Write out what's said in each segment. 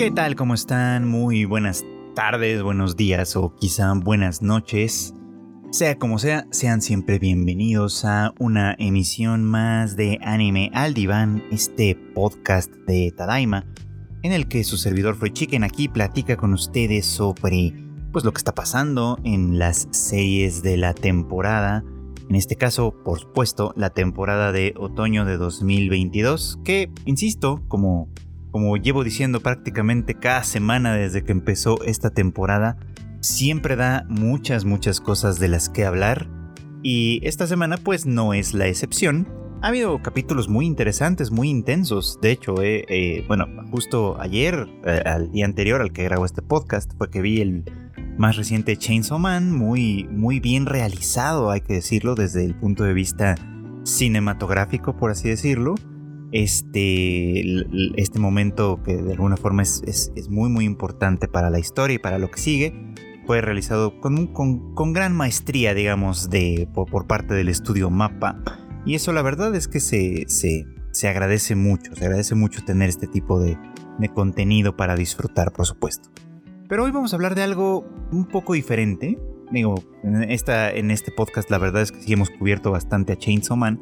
¿Qué tal? ¿Cómo están? Muy buenas tardes, buenos días o quizá buenas noches. Sea como sea, sean siempre bienvenidos a una emisión más de Anime al Diván, este podcast de Tadaima, en el que su servidor Free Chicken aquí platica con ustedes sobre pues lo que está pasando en las series de la temporada. En este caso, por supuesto, la temporada de otoño de 2022, que, insisto, como como llevo diciendo prácticamente cada semana desde que empezó esta temporada, siempre da muchas, muchas cosas de las que hablar. Y esta semana pues no es la excepción. Ha habido capítulos muy interesantes, muy intensos. De hecho, eh, eh, bueno, justo ayer, eh, al día anterior al que grabo este podcast, fue que vi el más reciente Chainsaw Man, muy, muy bien realizado, hay que decirlo, desde el punto de vista cinematográfico, por así decirlo este, este momento que de alguna forma es, muy muy importante para la historia y para lo que sigue, fue realizado con, con, gran maestría, digamos, de, por, parte del estudio Mapa. Y eso la verdad es que se, se, agradece mucho, se agradece mucho tener este tipo de, de contenido para disfrutar, por supuesto. Pero hoy vamos a hablar de algo un poco diferente. Digo, en, esta, en este podcast la verdad es que sí hemos cubierto bastante a Chainsaw Man,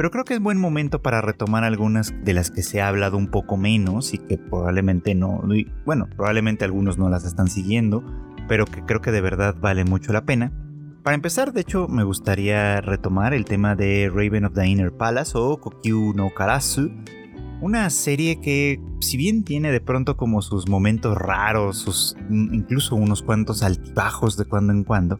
pero creo que es buen momento para retomar algunas de las que se ha hablado un poco menos y que probablemente no, bueno, probablemente algunos no las están siguiendo, pero que creo que de verdad vale mucho la pena. Para empezar, de hecho, me gustaría retomar el tema de Raven of the Inner Palace o Kokyu no Karasu, una serie que, si bien tiene de pronto como sus momentos raros, sus incluso unos cuantos altibajos de cuando en cuando,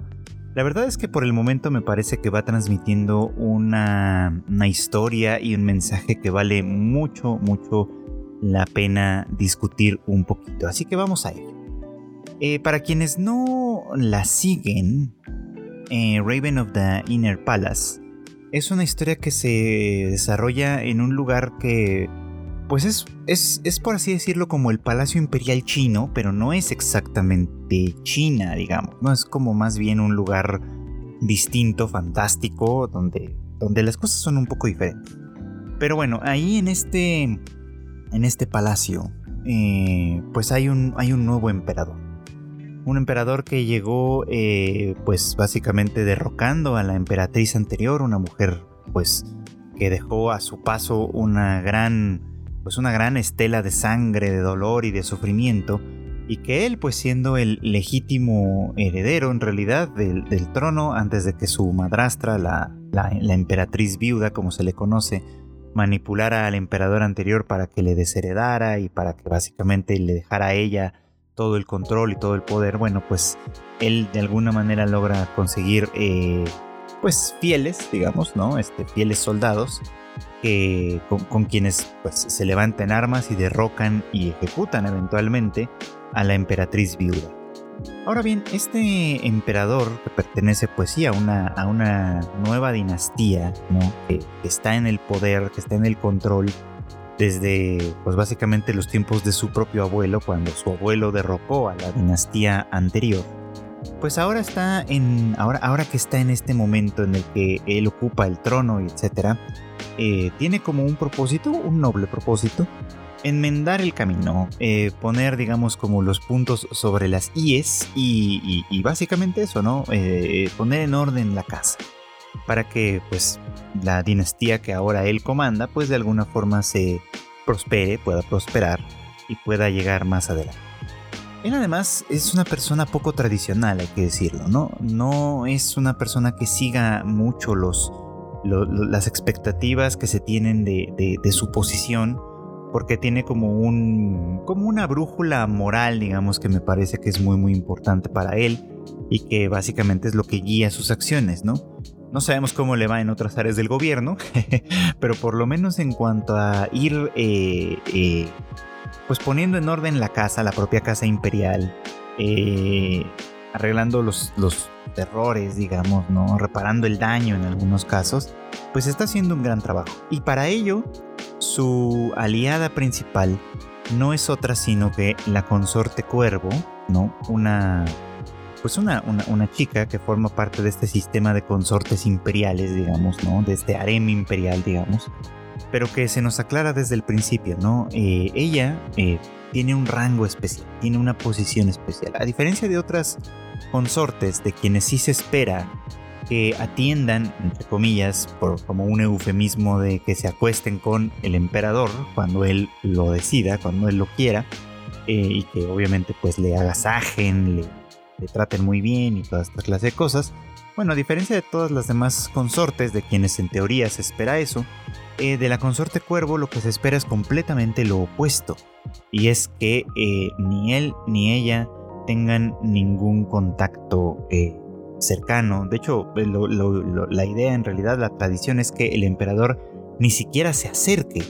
la verdad es que por el momento me parece que va transmitiendo una, historia y un mensaje que vale mucho, mucho la pena discutir un poquito. Así que vamos a ello. Eh, para quienes no la siguen, eh, Raven of the Inner Palace es una historia que se desarrolla en un lugar que pues es, es, por así decirlo como el Palacio Imperial chino, pero no es exactamente China, digamos, no es como más bien un lugar distinto, fantástico, donde, donde las cosas son un poco diferentes. Pero bueno, ahí en este, en este palacio, eh, pues hay un, hay un nuevo emperador. Un emperador que llegó, eh, pues básicamente derrocando a la emperatriz anterior, una mujer, pues, que dejó a su paso una gran pues una gran estela de sangre, de dolor y de sufrimiento, y que él, pues siendo el legítimo heredero en realidad del, trono, antes de que su madrastra, la, la, emperatriz viuda, como se le conoce, manipulara al emperador anterior para que le desheredara y para que básicamente le dejara a ella todo el control y todo el poder, bueno, pues él de alguna manera logra conseguir, eh, pues fieles, digamos, ¿no? Este, fieles soldados con, quienes pues, se levantan armas y derrocan y ejecutan eventualmente a la emperatriz viuda. Ahora bien, este emperador que pertenece pues sí a una, a una nueva dinastía, ¿no? que, está en el poder, que está en el control desde pues básicamente los tiempos de su propio abuelo, cuando su abuelo derrocó a la dinastía anterior pues ahora está en. Ahora, ahora que está en este momento en el que él ocupa el trono etcétera, eh, tiene como un propósito, un noble propósito, enmendar el camino, eh, poner, digamos, como los puntos sobre las IES y, básicamente eso, ¿no? Eh, poner en orden la casa para que, pues, la dinastía que ahora él comanda, pues de alguna forma se prospere, pueda prosperar y pueda llegar más adelante. Él además es una persona poco tradicional, hay que decirlo, ¿no? No es una persona que siga mucho los, las expectativas que se tienen de, su posición, porque tiene como, un, como una brújula moral, digamos, que me parece que es muy, muy importante para él y que básicamente es lo que guía sus acciones, ¿no? No sabemos cómo le va en otras áreas del gobierno, pero por lo menos en cuanto a ir eh, eh, pues poniendo en orden la casa, la propia casa imperial, eh, arreglando los, los errores, digamos, ¿no? Reparando el daño en algunos casos, pues está haciendo un gran trabajo. Y para ello, su aliada principal no es otra sino que la consorte Cuervo, ¿no? Una. Pues una, una, chica que forma parte de este sistema de consortes imperiales, digamos, ¿no? De este harem imperial, digamos pero que se nos aclara desde el principio, ¿no? Eh, ella, eh, tiene un rango especial, tiene una posición especial. A diferencia de otras consortes de quienes sí se espera que atiendan, entre comillas, por, como un eufemismo de que se acuesten con el emperador cuando él lo decida, cuando él lo quiera, eh, y que obviamente pues le agasajen, le, le traten muy bien y toda esta clase de cosas. Bueno, a diferencia de todas las demás consortes de quienes en teoría se espera eso, eh, de la consorte cuervo lo que se espera es completamente lo opuesto. Y es que eh, ni él ni ella tengan ningún contacto eh, cercano. De hecho, la idea en realidad, la tradición es que el emperador ni siquiera se acerque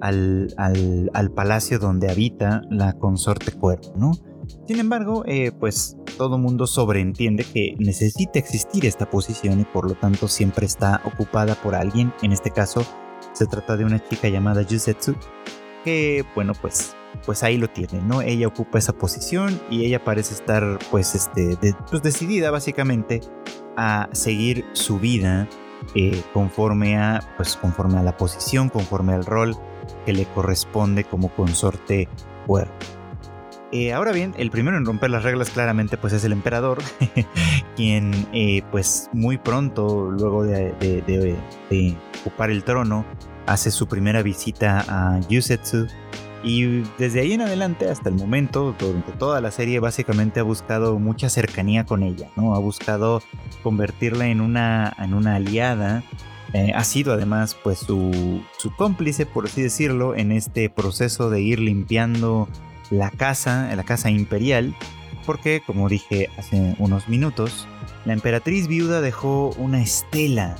al, al palacio donde habita la consorte cuervo, ¿no? Sin embargo, pues todo mundo sobreentiende que necesita existir esta posición y por lo tanto siempre está ocupada por alguien. En este caso, se trata de una chica llamada Yusetsu, que bueno, pues pues ahí lo tiene, ¿no? Ella ocupa esa posición y ella parece estar pues este pues decidida básicamente a seguir su vida eh, conforme a pues conforme a la posición, conforme al rol que le corresponde como consorte cuerpo. Eh, ahora bien, el primero en romper las reglas claramente pues es el emperador, quien eh, pues muy pronto, luego de, ocupar el trono, hace su primera visita a Yusetsu y desde ahí en adelante hasta el momento, durante toda la serie básicamente ha buscado mucha cercanía con ella, ¿no? Ha buscado convertirla en una, en una aliada eh, ha sido además pues su, su, cómplice, por así decirlo, en este proceso de ir limpiando la casa, la casa imperial, porque, como dije hace unos minutos, la emperatriz viuda dejó una estela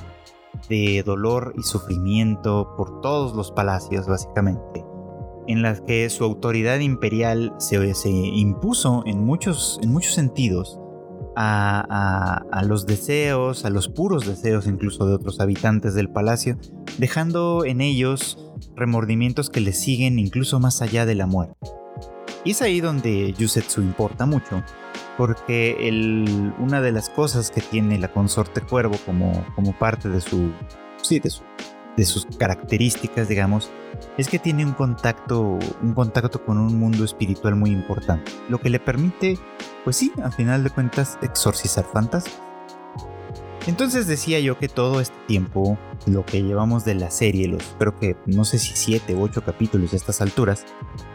de dolor y sufrimiento por todos los palacios, básicamente, en las que su autoridad imperial se, impuso en muchos, en muchos sentidos a, los deseos, a los puros deseos incluso de otros habitantes del palacio, dejando en ellos remordimientos que le siguen incluso más allá de la muerte. Y es ahí donde Yusetsu importa mucho, porque el, una de las cosas que tiene la consorte cuervo como, parte de su, sí, de sus características, digamos, es que tiene un contacto, un contacto con un mundo espiritual muy importante, lo que le permite, pues sí, al final de cuentas, exorcizar fantasmas. Entonces decía yo que todo este tiempo, lo que llevamos de la serie, los creo que no sé si siete u ocho capítulos a estas alturas,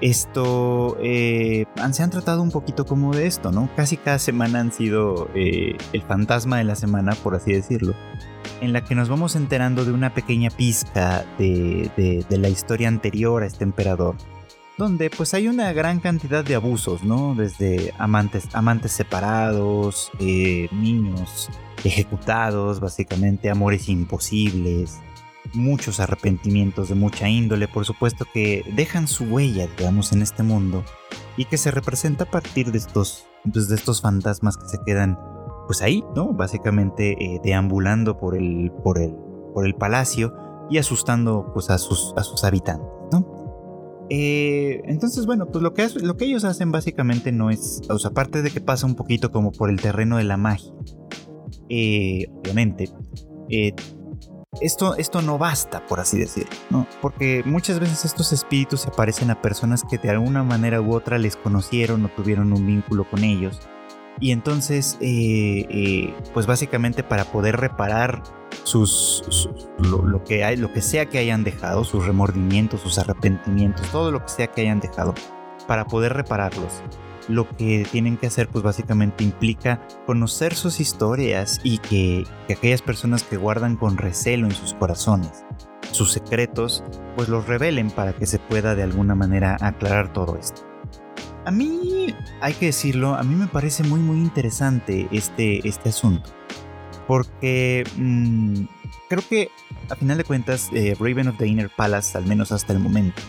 esto eh, se han tratado un poquito como de esto, ¿no? Casi cada semana han sido eh, el fantasma de la semana, por así decirlo, en la que nos vamos enterando de una pequeña pizca de, de la historia anterior a este emperador donde pues hay una gran cantidad de abusos, ¿no? Desde amantes, amantes separados, eh, niños ejecutados, básicamente amores imposibles, muchos arrepentimientos de mucha índole, por supuesto que dejan su huella, digamos, en este mundo y que se representa a partir de estos, pues, de estos fantasmas que se quedan, pues ahí, ¿no? Básicamente eh, deambulando por el, por el, por el palacio y asustando, pues, a sus, a sus habitantes. Eh, entonces, bueno, pues lo que, lo que ellos hacen básicamente no es, o sea, aparte de que pasa un poquito como por el terreno de la magia, eh, obviamente, eh, esto, esto no basta, por así decirlo, ¿no? Porque muchas veces estos espíritus se aparecen a personas que de alguna manera u otra les conocieron o tuvieron un vínculo con ellos. Y entonces, pues básicamente para poder reparar sus, lo, que lo que sea que hayan dejado, sus remordimientos, sus arrepentimientos, todo lo que sea que hayan dejado, para poder repararlos. Lo que tienen que hacer, pues básicamente implica conocer sus historias y que, que aquellas personas que guardan con recelo en sus corazones sus secretos, pues los revelen para que se pueda de alguna manera aclarar todo esto. A mí, hay que decirlo, a mí me parece muy muy interesante este, este asunto porque mm, creo que a final de cuentas eh, Raven of the Inner Palace, al menos hasta el momento,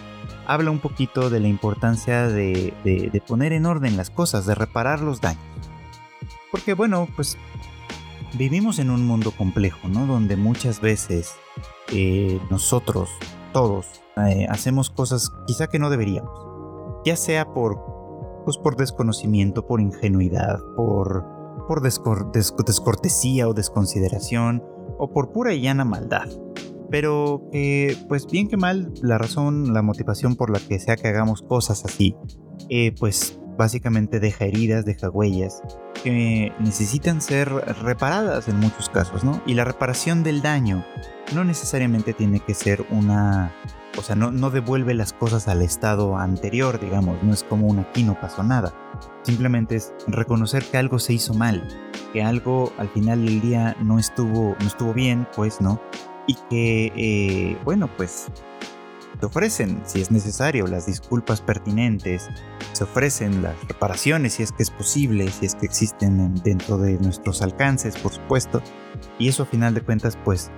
habla un poquito de la importancia de, poner en orden las cosas, de reparar los daños. Porque bueno, pues vivimos en un mundo complejo, ¿no? Donde muchas veces eh, nosotros, todos, eh, hacemos cosas quizá que no deberíamos. Ya sea por, pues, por desconocimiento, por ingenuidad, por por descortesía o desconsideración o por pura y llana maldad. Pero que, pues bien que mal, la razón, la motivación por la que sea que hagamos cosas así, eh, pues básicamente deja heridas, deja huellas que necesitan ser reparadas en muchos casos, ¿no? Y la reparación del daño no necesariamente tiene que ser una... O sea, no, no devuelve las cosas al estado anterior, digamos, no es como un aquí no pasó nada. Simplemente es reconocer que algo se hizo mal, que algo al final del día no estuvo, no estuvo bien, pues, ¿no? Y que, eh, bueno, pues se ofrecen, si es necesario, las disculpas pertinentes, se ofrecen las reparaciones si es que es posible, si es que existen dentro de nuestros alcances, por supuesto. Y eso a final de cuentas, pues,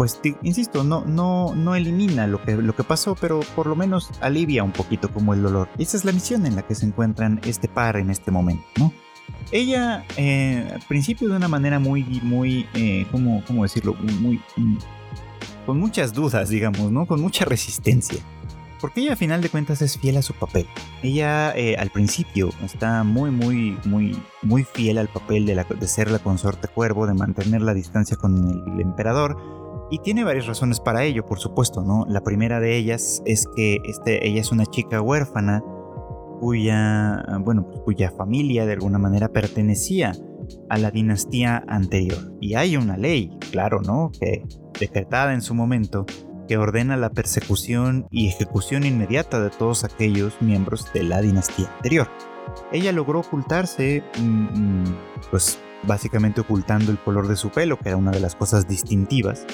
pues insisto, no, no, no elimina lo que, lo que pasó, pero por lo menos alivia un poquito como el dolor. esa es la misión en la que se encuentran este par en este momento, ¿no? Ella, eh, al principio de una manera muy, muy, eh, ¿cómo, ¿cómo, decirlo? Muy, con muchas dudas, digamos, ¿no? Con mucha resistencia. Porque ella a final de cuentas es fiel a su papel. Ella eh, al principio está muy, muy, muy, muy fiel al papel de, de ser la consorte cuervo, de mantener la distancia con el, emperador. Y tiene varias razones para ello, por supuesto, ¿no? La primera de ellas es que este, ella es una chica huérfana cuya, bueno, cuya familia de alguna manera pertenecía a la dinastía anterior. Y hay una ley, claro, ¿no? Que decretada en su momento, que ordena la persecución y ejecución inmediata de todos aquellos miembros de la dinastía anterior. Ella logró ocultarse, mm, mm, pues básicamente ocultando el color de su pelo, que era una de las cosas distintivas,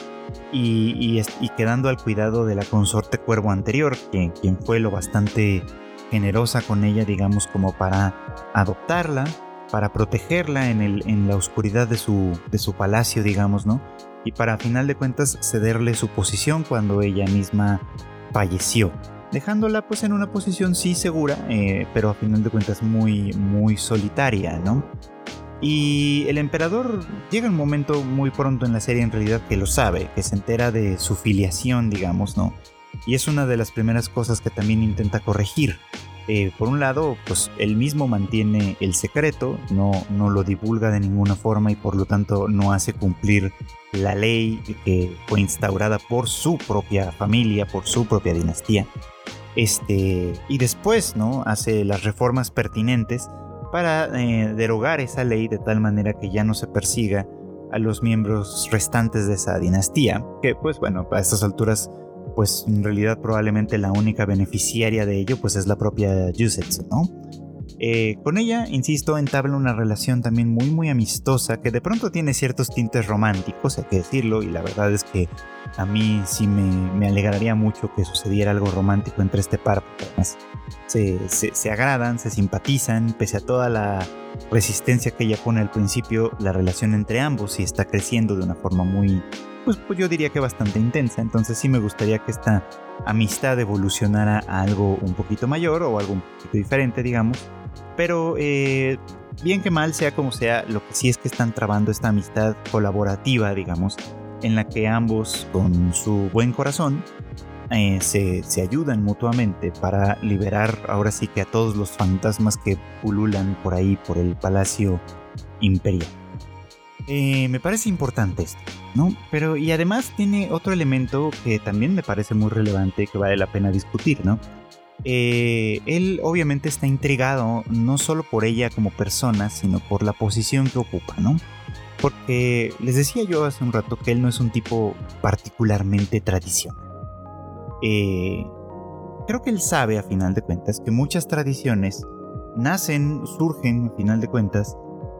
y, quedando al cuidado de la consorte cuervo anterior, quien, fue lo bastante generosa con ella, digamos, como para adoptarla, para protegerla en, el, en la oscuridad de su, de su palacio, digamos, ¿no? y para a final de cuentas cederle su posición cuando ella misma falleció, dejándola pues en una posición sí segura, eh, pero a final de cuentas muy, muy solitaria, ¿no? Y el emperador llega un momento muy pronto en la serie en realidad que lo sabe, que se entera de su filiación, digamos, ¿no? Y es una de las primeras cosas que también intenta corregir. Eh, por un lado, pues él mismo mantiene el secreto, no, no lo divulga de ninguna forma y por lo tanto no hace cumplir la ley que fue instaurada por su propia familia, por su propia dinastía. Este, y después, ¿no? Hace las reformas pertinentes para eh, derogar esa ley de tal manera que ya no se persiga a los miembros restantes de esa dinastía, que pues bueno, a estas alturas pues en realidad probablemente la única beneficiaria de ello pues es la propia Yusetsu, ¿no? Eh, con ella, insisto, entabla una relación también muy muy amistosa que de pronto tiene ciertos tintes románticos, hay que decirlo, y la verdad es que a mí sí me, alegraría mucho que sucediera algo romántico entre este par, porque además se, agradan, se simpatizan, pese a toda la resistencia que ella pone al principio, la relación entre ambos sí está creciendo de una forma muy, pues, pues, yo diría que bastante intensa, entonces sí me gustaría que esta amistad evolucionara a algo un poquito mayor o algo un poquito diferente, digamos, pero eh, bien que mal, sea como sea, lo que sí es que están trabando esta amistad colaborativa, digamos, en la que ambos, con su buen corazón, eh, se, se, ayudan mutuamente para liberar ahora sí que a todos los fantasmas que pululan por ahí, por el palacio imperial. Eh, me parece importante esto, ¿no? Pero y además tiene otro elemento que también me parece muy relevante que vale la pena discutir, ¿no? Eh, él obviamente está intrigado no solo por ella como persona, sino por la posición que ocupa, ¿no? Porque les decía yo hace un rato que él no es un tipo particularmente tradicional. Eh, creo que él sabe a final de cuentas que muchas tradiciones nacen, surgen a final de cuentas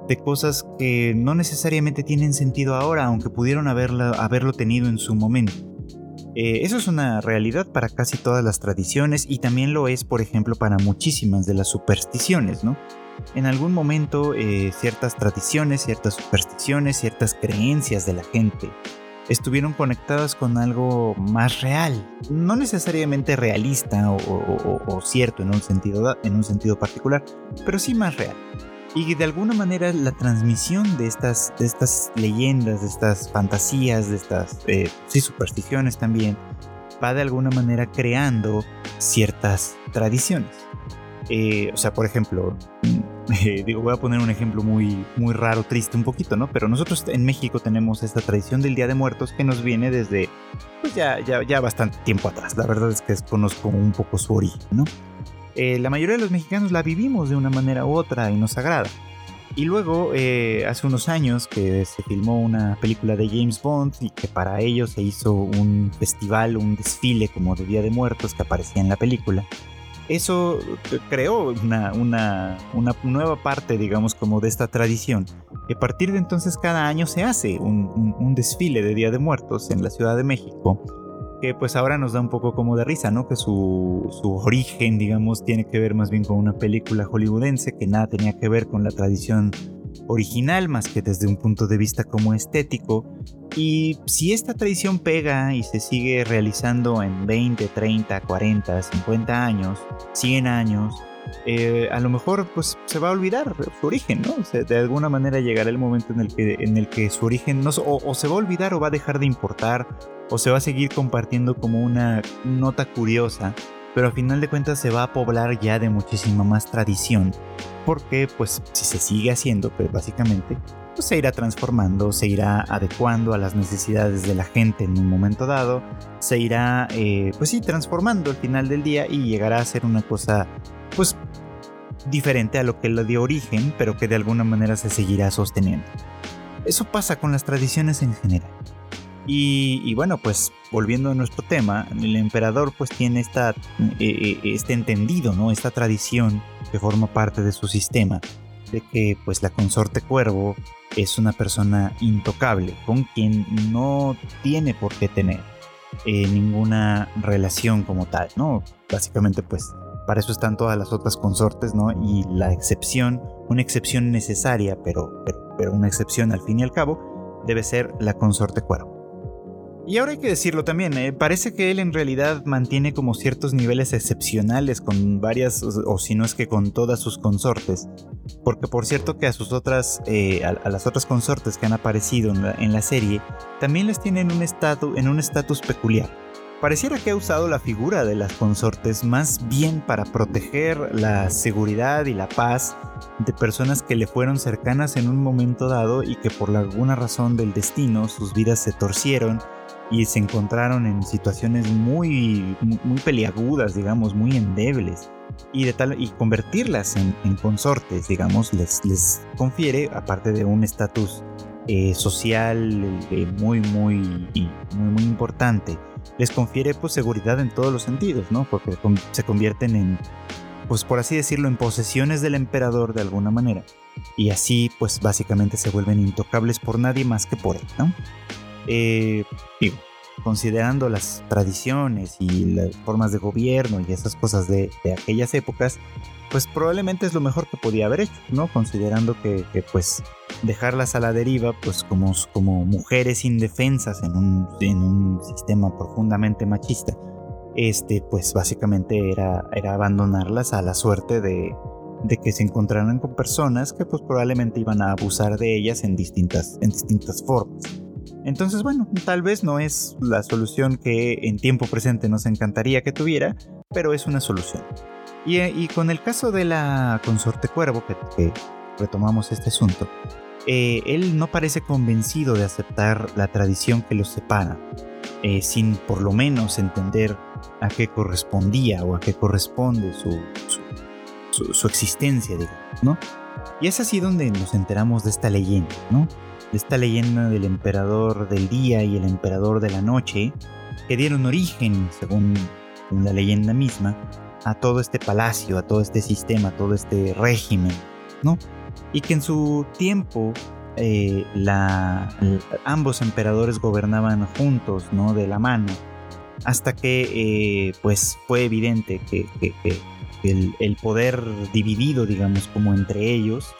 de cosas que no necesariamente tienen sentido ahora, aunque pudieron haberlo tenido en su momento. Eh, eso es una realidad para casi todas las tradiciones y también lo es, por ejemplo, para muchísimas de las supersticiones, ¿no? En algún momento eh, ciertas tradiciones, ciertas supersticiones, ciertas creencias de la gente estuvieron conectadas con algo más real, no necesariamente realista o, cierto en un, sentido, en un sentido particular, pero sí más real. Y de alguna manera la transmisión de estas, de estas leyendas, de estas fantasías, de estas eh, sí, supersticiones también, va de alguna manera creando ciertas tradiciones. Eh, o sea, por ejemplo, digo, voy a poner un ejemplo muy, muy raro, triste un poquito, ¿no? Pero nosotros en México tenemos esta tradición del Día de Muertos que nos viene desde, pues ya, ya, ya bastante tiempo atrás. La verdad es que conozco un poco su origen, ¿no? eh, la mayoría de los mexicanos la vivimos de una manera u otra y nos agrada. Y luego, eh, hace unos años que se filmó una película de James Bond y que para ello se hizo un festival, un desfile como de Día de Muertos que aparecía en la película. Eso creó una, una, una nueva parte, digamos, como de esta tradición. A partir de entonces cada año se hace un, un desfile de Día de Muertos en la Ciudad de México que pues ahora nos da un poco como de risa, ¿no? Que su, su, origen, digamos, tiene que ver más bien con una película hollywoodense que nada tenía que ver con la tradición original, más que desde un punto de vista como estético. Y si esta tradición pega y se sigue realizando en 20, 30, 40, 50 años, 100 años, eh, a lo mejor pues se va a olvidar su origen, ¿no? de alguna manera llegará el momento en el que, en el que su origen no, o, se va a olvidar o va a dejar de importar o se va a seguir compartiendo como una nota curiosa, pero a final de cuentas se va a poblar ya de muchísima más tradición, porque pues si se sigue haciendo, pues básicamente, pues se irá transformando, se irá adecuando a las necesidades de la gente en un momento dado, se irá, eh, pues sí, transformando al final del día y llegará a ser una cosa, pues diferente a lo que lo dio origen, pero que de alguna manera se seguirá sosteniendo. Eso pasa con las tradiciones en general. Y, bueno, pues volviendo a nuestro tema, el emperador pues tiene esta, eh, eh, este entendido, ¿no? Esta tradición que forma parte de su sistema, de que pues la consorte cuervo es una persona intocable, con quien no tiene por qué tener eh, ninguna relación como tal, ¿no? Básicamente pues para eso están todas las otras consortes, ¿no? Y la excepción, una excepción necesaria, pero, pero, pero una excepción al fin y al cabo, debe ser la consorte cuervo. Y ahora hay que decirlo también, eh, parece que él en realidad mantiene como ciertos niveles excepcionales con varias, o, si no es que con todas sus consortes. Porque por cierto que a sus otras, eh, a, las otras consortes que han aparecido en la, serie, también les tienen un en un estatus peculiar. Pareciera que ha usado la figura de las consortes más bien para proteger la seguridad y la paz de personas que le fueron cercanas en un momento dado y que por alguna razón del destino sus vidas se torcieron y se encontraron en situaciones muy, muy, peliagudas, digamos, muy endebles. Y, de tal, y convertirlas en, consortes, digamos, les, les confiere, aparte de un estatus eh, social eh, muy, muy, muy, muy importante, les confiere pues seguridad en todos los sentidos, ¿no? Porque se convierten en, pues por así decirlo, en posesiones del emperador de alguna manera. Y así pues básicamente se vuelven intocables por nadie más que por él, ¿no? Eh, considerando las tradiciones y las formas de gobierno y esas cosas de, aquellas épocas, pues probablemente es lo mejor que podía haber hecho, ¿no? Considerando que, pues dejarlas a la deriva, pues como, como mujeres indefensas en un, en un sistema profundamente machista, este, pues básicamente era, era abandonarlas a la suerte de, de que se encontraran con personas que pues probablemente iban a abusar de ellas en distintas, en distintas formas. Entonces, bueno, tal vez no es la solución que en tiempo presente nos encantaría que tuviera, pero es una solución. Y, con el caso de la consorte cuervo, que, retomamos este asunto, eh, él no parece convencido de aceptar la tradición que los separa, eh, sin por lo menos entender a qué correspondía o a qué corresponde su, su, su existencia, digamos, ¿no? Y es así donde nos enteramos de esta leyenda, ¿no? Esta leyenda del emperador del día y el emperador de la noche, que dieron origen, según la leyenda misma, a todo este palacio, a todo este sistema, a todo este régimen, ¿no? Y que en su tiempo eh, ambos emperadores gobernaban juntos, ¿no? De la mano, hasta que eh, pues fue evidente que, el, el, poder dividido, digamos, como entre ellos,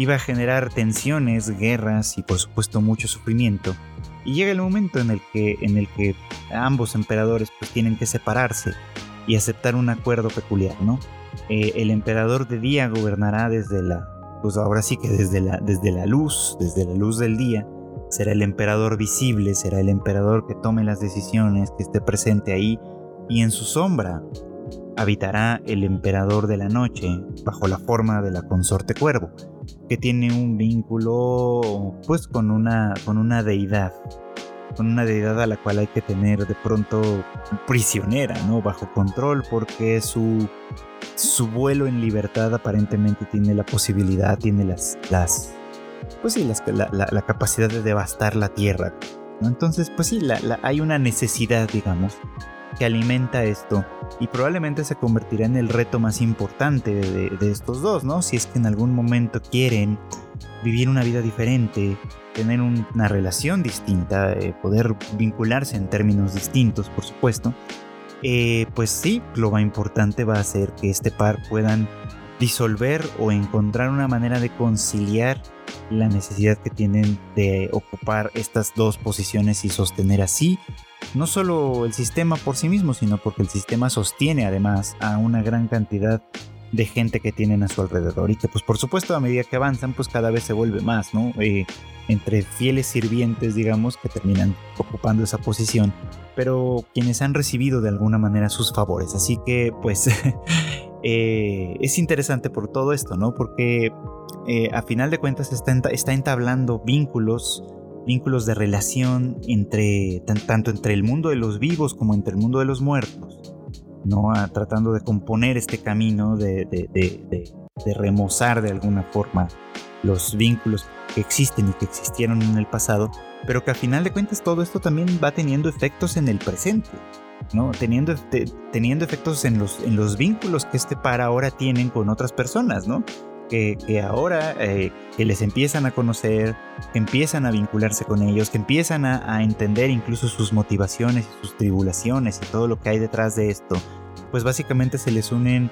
iba a generar tensiones, guerras y por supuesto mucho sufrimiento. Y llega el momento en el que, en el que ambos emperadores pues tienen que separarse y aceptar un acuerdo peculiar, ¿no? Eh, el emperador de día gobernará desde la, pues ahora sí que desde la, desde la luz, desde la luz del día, será el emperador visible, será el emperador que tome las decisiones, que esté presente ahí, y en su sombra habitará el emperador de la noche bajo la forma de la consorte cuervo, que tiene un vínculo pues con una, con una deidad, con una deidad a la cual hay que tener de pronto prisionera, ¿no? Bajo control porque su, su vuelo en libertad aparentemente tiene la posibilidad, tiene las, las pues sí, la, capacidad de devastar la tierra. Entonces, pues sí, hay una necesidad, digamos, que alimenta esto y probablemente se convertirá en el reto más importante de, estos dos, ¿no? Si es que en algún momento quieren vivir una vida diferente, tener una relación distinta, eh, poder vincularse en términos distintos, por supuesto, eh, pues sí, lo más importante va a ser que este par puedan disolver o encontrar una manera de conciliar la necesidad que tienen de ocupar estas dos posiciones y sostener así no solo el sistema por sí mismo, sino porque el sistema sostiene además a una gran cantidad de gente que tienen a su alrededor y que pues por supuesto a medida que avanzan pues cada vez se vuelve más, ¿no? Eh, entre fieles sirvientes digamos que terminan ocupando esa posición, pero quienes han recibido de alguna manera sus favores, así que pues eh, es interesante por todo esto, ¿no? Porque eh, a final de cuentas está, está entablando vínculos vínculos de relación entre tanto entre el mundo de los vivos como entre el mundo de los muertos, ¿no? Ah, tratando de componer este camino, de, de, remozar de alguna forma los vínculos que existen y que existieron en el pasado, pero que a final de cuentas todo esto también va teniendo efectos en el presente, ¿no? Teniendo, teniendo efectos en los, en los vínculos que este par ahora tienen con otras personas, ¿no? Que, ahora eh, que les empiezan a conocer, que empiezan a vincularse con ellos, que empiezan a, entender incluso sus motivaciones y sus tribulaciones y todo lo que hay detrás de esto, pues básicamente se les unen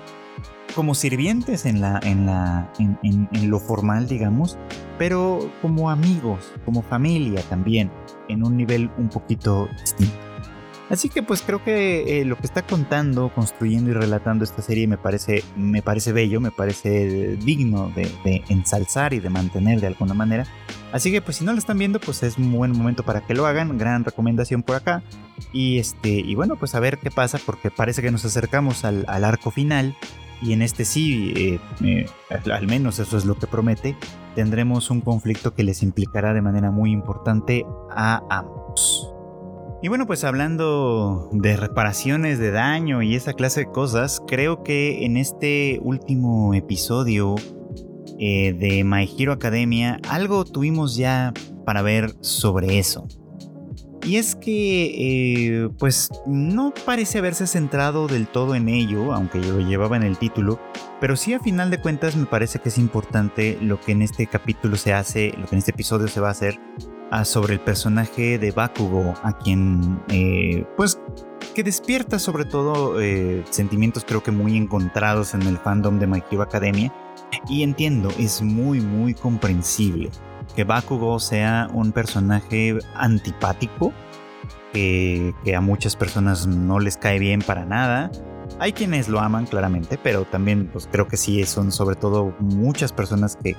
como sirvientes en, la, en, la, en lo formal, digamos, pero como amigos, como familia también, en un nivel un poquito distinto. Así que pues creo que eh, lo que está contando, construyendo y relatando esta serie me parece, me parece bello, me parece digno de, ensalzar y de mantener de alguna manera. Así que pues si no lo están viendo pues es un buen momento para que lo hagan, gran recomendación por acá. Y este y bueno pues a ver qué pasa porque parece que nos acercamos al, arco final y en este sí, eh, eh, al menos eso es lo que promete, tendremos un conflicto que les implicará de manera muy importante a ambos. Y bueno, pues hablando de reparaciones de daño y esa clase de cosas, creo que en este último episodio eh, de My Hero Academia algo tuvimos ya para ver sobre eso. Y es que, eh, pues, no parece haberse centrado del todo en ello, aunque yo lo llevaba en el título, pero sí a final de cuentas me parece que es importante lo que en este capítulo se hace, lo que en este episodio se va a hacer sobre el personaje de Bakugo, a quien, eh, pues, que despierta sobre todo eh, sentimientos creo que muy encontrados en el fandom de My Hero Academia. Y entiendo, es muy, muy comprensible que Bakugo sea un personaje antipático, que a muchas personas no les cae bien para nada, hay quienes lo aman claramente, pero también pues creo que sí son sobre todo muchas personas que,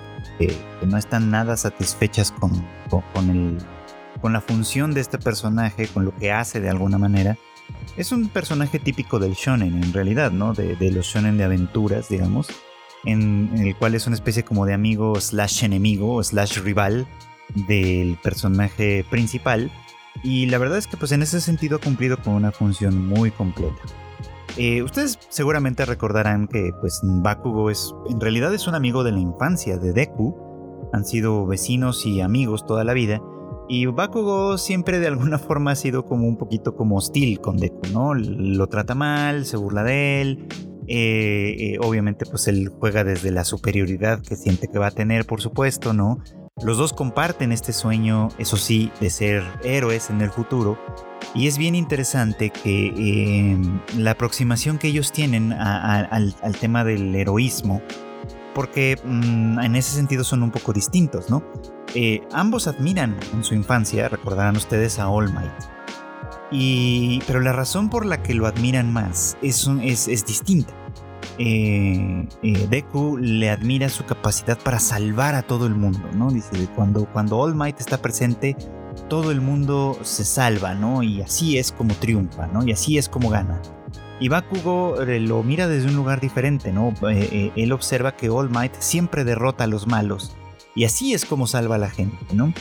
no están nada satisfechas con, con, el, con la función de este personaje, con lo que hace de alguna manera. Es un personaje típico del shonen en realidad, ¿no? De, los shonen de aventuras, digamos, en, en, el cual es una especie como de amigo slash enemigo slash rival del personaje principal. Y la verdad es que pues en ese sentido ha cumplido con una función muy completa. Eh, ustedes seguramente recordarán que pues Bakugo es en realidad es un amigo de la infancia de Deku. Han sido vecinos y amigos toda la vida. Y Bakugo siempre de alguna forma ha sido como un poquito como hostil con Deku, ¿no? Lo trata mal, se burla de él. Eh, eh, obviamente pues él juega desde la superioridad que siente que va a tener, por supuesto, ¿no? Los dos comparten este sueño, eso sí, de ser héroes en el futuro. Y es bien interesante que em, la aproximación que ellos tienen al, tema del heroísmo, porque mm, en ese sentido son un poco distintos, ¿no? Eh, ambos admiran en su infancia, recordarán ustedes a All Might. Y, pero la razón por la que lo admiran más es, es, es distinta. Eh, eh, Deku le admira su capacidad para salvar a todo el mundo, ¿no? Dice, cuando, cuando All Might está presente, todo el mundo se salva, ¿no? Y así es como triunfa, ¿no? Y así es como gana. Y Bakugo eh, lo mira desde un lugar diferente, ¿no? él observa que All Might siempre derrota a los malos. Y así es como salva a la gente, ¿no?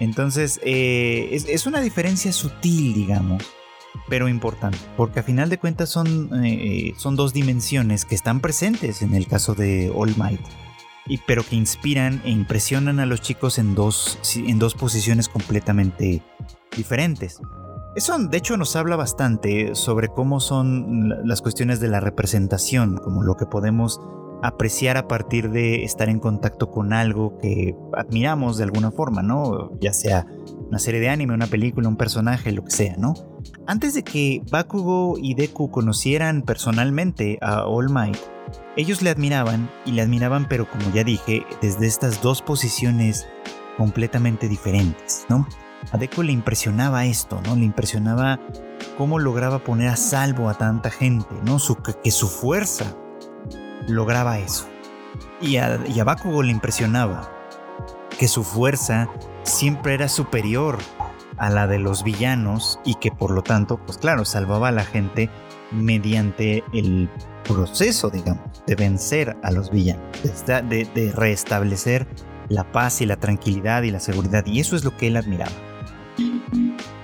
Entonces, es, es, una diferencia sutil, digamos pero importante, porque a final de cuentas son, eh, son dos dimensiones que están presentes en el caso de All Might, y, pero que inspiran e impresionan a los chicos en dos, en dos posiciones completamente diferentes. Eso de hecho nos habla bastante sobre cómo son las cuestiones de la representación, como lo que podemos apreciar a partir de estar en contacto con algo que admiramos de alguna forma, ¿no? Ya sea una serie de anime, una película, un personaje, lo que sea, ¿no? Antes de que Bakugo y Deku conocieran personalmente a All Might, ellos le admiraban y le admiraban, pero como ya dije, desde estas dos posiciones completamente diferentes, ¿no? A Deku le impresionaba esto, ¿no? Le impresionaba cómo lograba poner a salvo a tanta gente, ¿no? Su, que su fuerza lograba eso. Y a, y a Bakugo le impresionaba que su fuerza siempre era superior a la de los villanos y que por lo tanto, pues claro, salvaba a la gente mediante el proceso, digamos, de vencer a los villanos, de, de, restablecer la paz y la tranquilidad y la seguridad. Y eso es lo que él admiraba.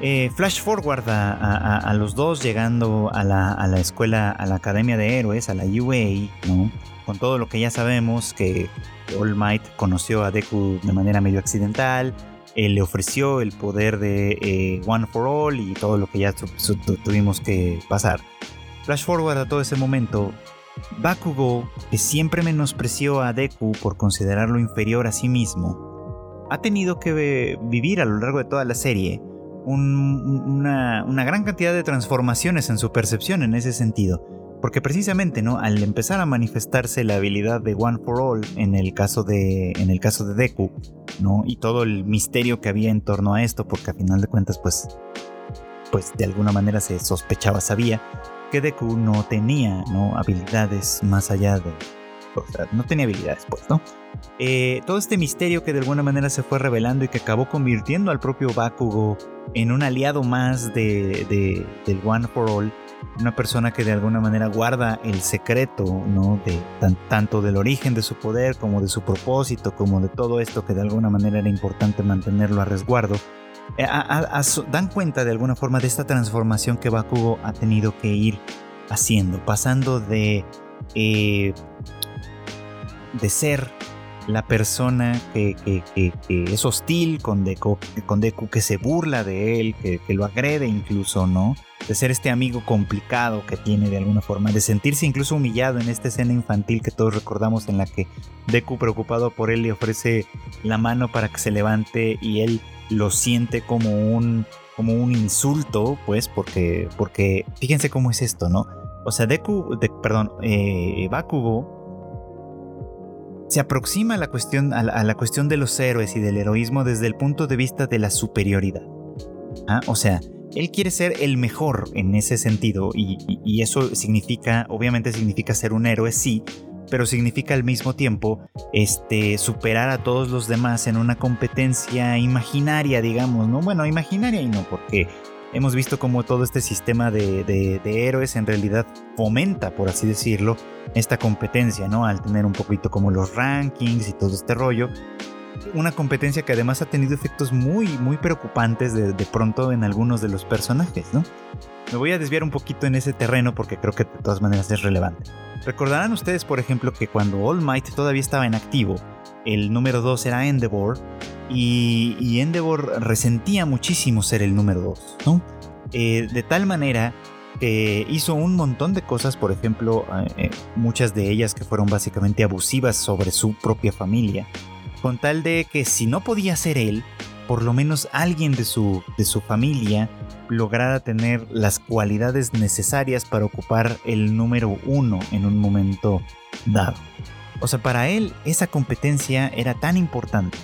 Eh, flash forward a, los dos llegando a la, a la, escuela, a la Academia de Héroes, a la UA, ¿no? con todo lo que ya sabemos, que All Might conoció a Deku de manera medio accidental, él le ofreció el poder de eh, One for All y todo lo que ya tuvimos que pasar. Flash forward a todo ese momento, Bakugo, que siempre menospreció a Deku por considerarlo inferior a sí mismo, ha tenido que vivir a lo largo de toda la serie una, gran cantidad de transformaciones en su percepción en ese sentido. Porque precisamente, ¿no? Al empezar a manifestarse la habilidad de One for All en el caso de, en el caso de Deku, ¿no? Y todo el misterio que había en torno a esto, porque a final de cuentas, pues, pues de alguna manera se sospechaba, sabía que Deku no tenía, ¿no? Habilidades más allá de, no tenía habilidades, pues, ¿no? Eh, todo este misterio que de alguna manera se fue revelando y que acabó convirtiendo al propio Bakugo en un aliado más de, del One for All, una persona que de alguna manera guarda el secreto, ¿no? De, tanto del origen de su poder como de su propósito, como de todo esto que de alguna manera era importante mantenerlo a resguardo. Eh, dan cuenta de alguna forma de esta transformación que Bakugo ha tenido que ir haciendo, pasando de eh, de ser la persona que, es hostil con Deku, con Deku, que se burla de él, que, lo agrede incluso, ¿no? De ser este amigo complicado que tiene de alguna forma, de sentirse incluso humillado en esta escena infantil que todos recordamos en la que Deku preocupado por él le ofrece la mano para que se levante y él lo siente como un, como un insulto, pues, porque, porque fíjense cómo es esto, ¿no? O sea, Deku, perdón, eh, Bakugo se aproxima a la, cuestión, a la, cuestión de los héroes y del heroísmo desde el punto de vista de la superioridad. ¿Ah? O sea, él quiere ser el mejor en ese sentido y, eso significa, obviamente significa ser un héroe, sí, pero significa al mismo tiempo este, superar a todos los demás en una competencia imaginaria, digamos, ¿no? Bueno, imaginaria y no, porque hemos visto cómo todo este sistema de, héroes en realidad fomenta, por así decirlo, esta competencia, ¿no? Al tener un poquito como los rankings y todo este rollo. Una competencia que además ha tenido efectos muy, muy preocupantes de, pronto en algunos de los personajes, ¿no? Me voy a desviar un poquito en ese terreno porque creo que de todas maneras es relevante. Recordarán ustedes, por ejemplo, que cuando All Might todavía estaba en activo, el número 2 era Endeavor, y, Endeavor resentía muchísimo ser el número 2, ¿no? Eh, de tal manera que hizo un montón de cosas, por ejemplo, eh, eh, muchas de ellas que fueron básicamente abusivas sobre su propia familia, con tal de que si no podía ser él, por lo menos alguien de su, de su familia lograra tener las cualidades necesarias para ocupar el número uno en un momento dado. O sea, para él esa competencia era tan importante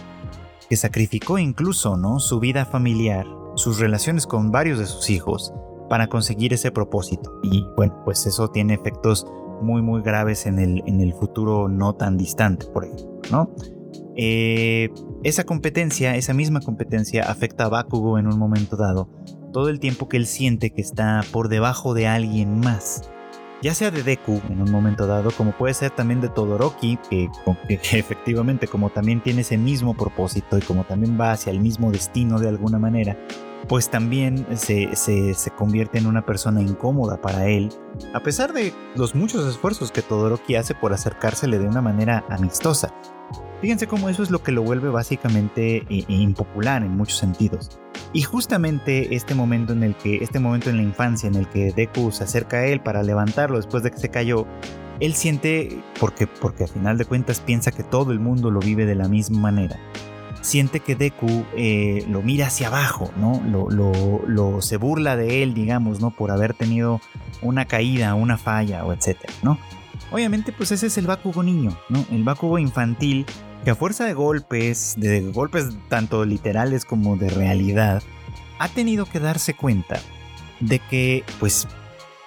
que sacrificó incluso, ¿no? su vida familiar, sus relaciones con varios de sus hijos para conseguir ese propósito. Y bueno, pues eso tiene efectos muy muy graves en el, en el futuro no tan distante, por ejemplo, ¿no? Eh, esa competencia, esa misma competencia afecta a Bakugo en un momento dado, todo el tiempo que él siente que está por debajo de alguien más. Ya sea de Deku en un momento dado, como puede ser también de Todoroki, que, efectivamente como también tiene ese mismo propósito y como también va hacia el mismo destino de alguna manera, pues también se, convierte en una persona incómoda para él, a pesar de los muchos esfuerzos que Todoroki hace por acercársele de una manera amistosa. Fíjense cómo eso es lo que lo vuelve básicamente eh, impopular en muchos sentidos. Y justamente este momento en el que, este momento en la infancia en el que Deku se acerca a él para levantarlo después de que se cayó, él siente, porque, porque a final de cuentas piensa que todo el mundo lo vive de la misma manera, siente que Deku eh, lo mira hacia abajo, ¿no? Lo, lo, se burla de él, digamos, ¿no? Por haber tenido una caída, una falla o etcétera, ¿no? Obviamente, pues ese es el Bakugo niño, ¿no? El Bakugo infantil que a fuerza de golpes, de golpes tanto literales como de realidad, ha tenido que darse cuenta de que, pues,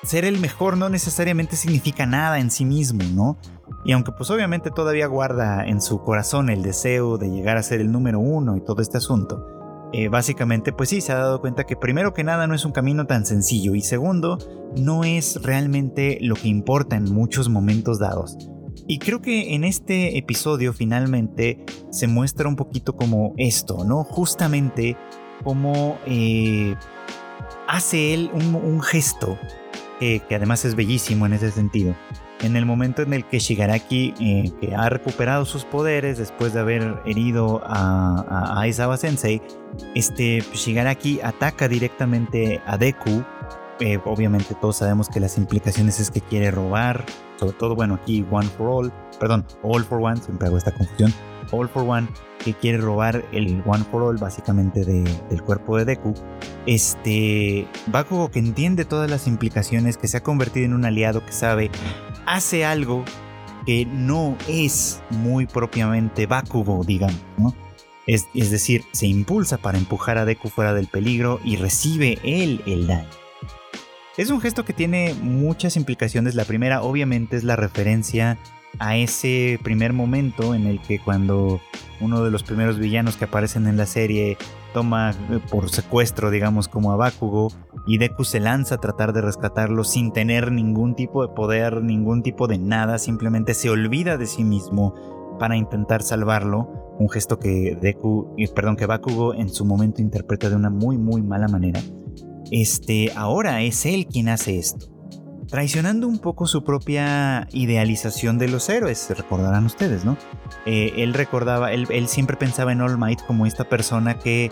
ser el mejor no necesariamente significa nada en sí mismo, ¿no? Y aunque pues obviamente todavía guarda en su corazón el deseo de llegar a ser el número uno y todo este asunto, eh, básicamente pues sí se ha dado cuenta que primero que nada no es un camino tan sencillo y segundo no es realmente lo que importa en muchos momentos dados. Y creo que en este episodio finalmente se muestra un poquito como esto, ¿no? Justamente como eh, hace él un gesto que además es bellísimo en ese sentido. En el momento en el que Shigaraki, eh, que ha recuperado sus poderes después de haber herido a, a Aizawa Sensei, este, Shigaraki ataca directamente a Deku. Eh, obviamente todos sabemos que las implicaciones es que quiere robar, sobre todo, bueno, aquí One for All, perdón, All for One, siempre hago esta confusión, All for One, que quiere robar el One for All básicamente del cuerpo de Deku. Este Bakugo que entiende todas las implicaciones, que se ha convertido en un aliado que sabe, hace algo que no es muy propiamente Bakugo, digamos, ¿no? Es, es, decir, se impulsa para empujar a Deku fuera del peligro y recibe él el daño. Es un gesto que tiene muchas implicaciones. La primera, obviamente, es la referencia a ese primer momento en el que cuando uno de los primeros villanos que aparecen en la serie toma eh, por secuestro, digamos, como a Bakugo, y Deku se lanza a tratar de rescatarlo sin tener ningún tipo de poder, ningún tipo de nada, simplemente se olvida de sí mismo para intentar salvarlo, un gesto que Deku, eh, perdón, que Bakugo en su momento interpreta de una muy muy mala manera. Este, ahora es él quien hace esto traicionando un poco su propia idealización de los héroes, recordarán ustedes, ¿no? Eh, él recordaba, él, siempre pensaba en All Might como esta persona que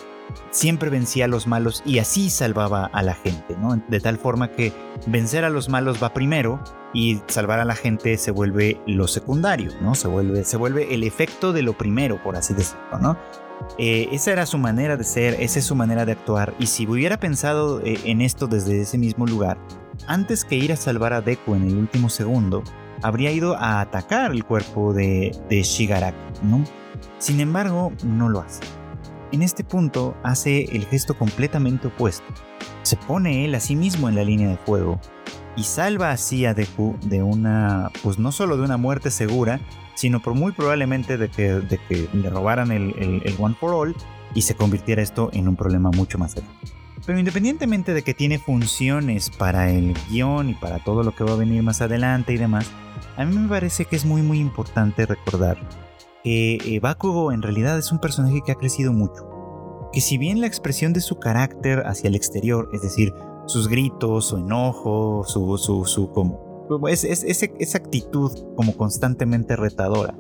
siempre vencía a los malos y así salvaba a la gente, ¿no? De tal forma que vencer a los malos va primero y salvar a la gente se vuelve lo secundario, ¿no? Se vuelve, se vuelve el efecto de lo primero, por así decirlo, ¿no? Eh, esa era su manera de ser, esa es su manera de actuar. Y si hubiera pensado eh, en esto desde ese mismo lugar, antes que ir a salvar a Deku en el último segundo, habría ido a atacar el cuerpo de, Shigaraki, ¿no? Sin embargo, no lo hace. En este punto hace el gesto completamente opuesto. Se pone él a sí mismo en la línea de fuego y salva así a Deku de una, pues no solo de una muerte segura, sino por muy probablemente de que, de que le robaran el, One for All y se convirtiera esto en un problema mucho más grande. Pero independientemente de que tiene funciones para el guion y para todo lo que va a venir más adelante y demás, a mí me parece que es muy muy importante recordar que eh, Bakugo en realidad es un personaje que ha crecido mucho. Que si bien la expresión de su carácter hacia el exterior, es decir, sus gritos, su enojo, su, su, su, es, esa actitud como constantemente retadora.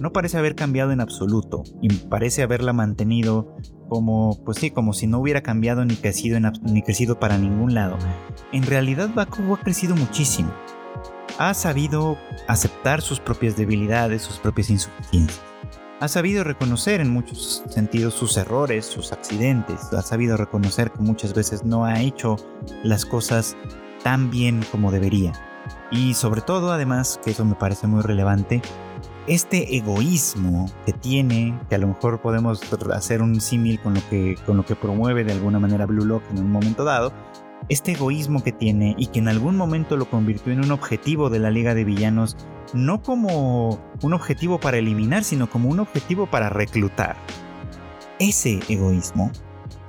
No parece haber cambiado en absoluto y parece haberla mantenido como, pues sí, como si no hubiera cambiado ni crecido, ni crecido para ningún lado. En realidad Bakugo ha crecido muchísimo. Ha sabido aceptar sus propias debilidades, sus propias insuficiencias. Ha sabido reconocer en muchos sentidos sus errores, sus accidentes. Ha sabido reconocer que muchas veces no ha hecho las cosas tan bien como debería. Y sobre todo, además, que eso me parece muy relevante, este egoísmo que tiene, que a lo mejor podemos hacer un símil con, lo que, con lo que promueve de alguna manera Blue Lock en un momento dado, este egoísmo que tiene y que en algún momento lo convirtió en un objetivo de la Liga de Villanos, no como un objetivo para eliminar, sino como un objetivo para reclutar. Ese egoísmo,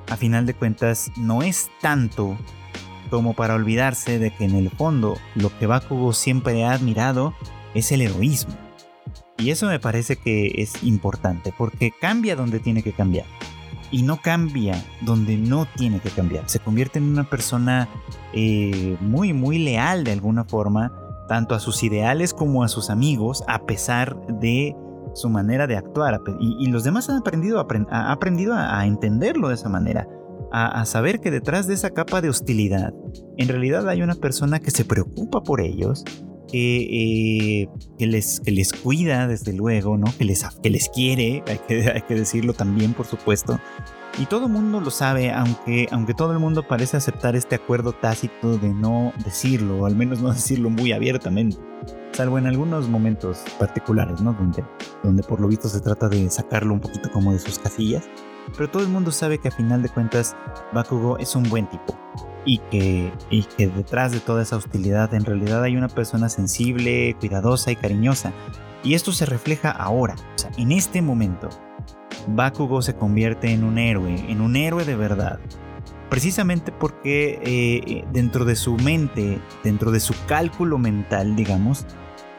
a final de cuentas, no es tanto como para olvidarse de que en el fondo lo que Bakugo siempre ha admirado es el heroísmo. Y eso me parece que es importante porque cambia donde tiene que cambiar. y no cambia donde no tiene que cambiar. Se convierte en una persona eh, muy, muy leal de alguna forma, tanto a sus ideales como a sus amigos, a pesar de su manera de actuar. Y, los demás han aprendido, a, aprendido a, entenderlo de esa manera. A, saber que detrás de esa capa de hostilidad, en realidad hay una persona que se preocupa por ellos, que, eh, que, les, que les cuida, desde luego, ¿no? que, les, que les quiere, hay que, hay que decirlo también, por supuesto. Y todo el mundo lo sabe, aunque, aunque todo el mundo parece aceptar este acuerdo tácito de no decirlo, o al menos no decirlo muy abiertamente. Salvo en algunos momentos particulares, ¿no? Donde, donde por lo visto se trata de sacarlo un poquito como de sus casillas. Pero todo el mundo sabe que a final de cuentas Bakugo es un buen tipo y que, detrás de toda esa hostilidad en realidad hay una persona sensible, cuidadosa y cariñosa. Y esto se refleja ahora, o sea, en este momento. Bakugo se convierte en un héroe, en un héroe de verdad. Precisamente porque eh, dentro de su mente, dentro de su cálculo mental, digamos,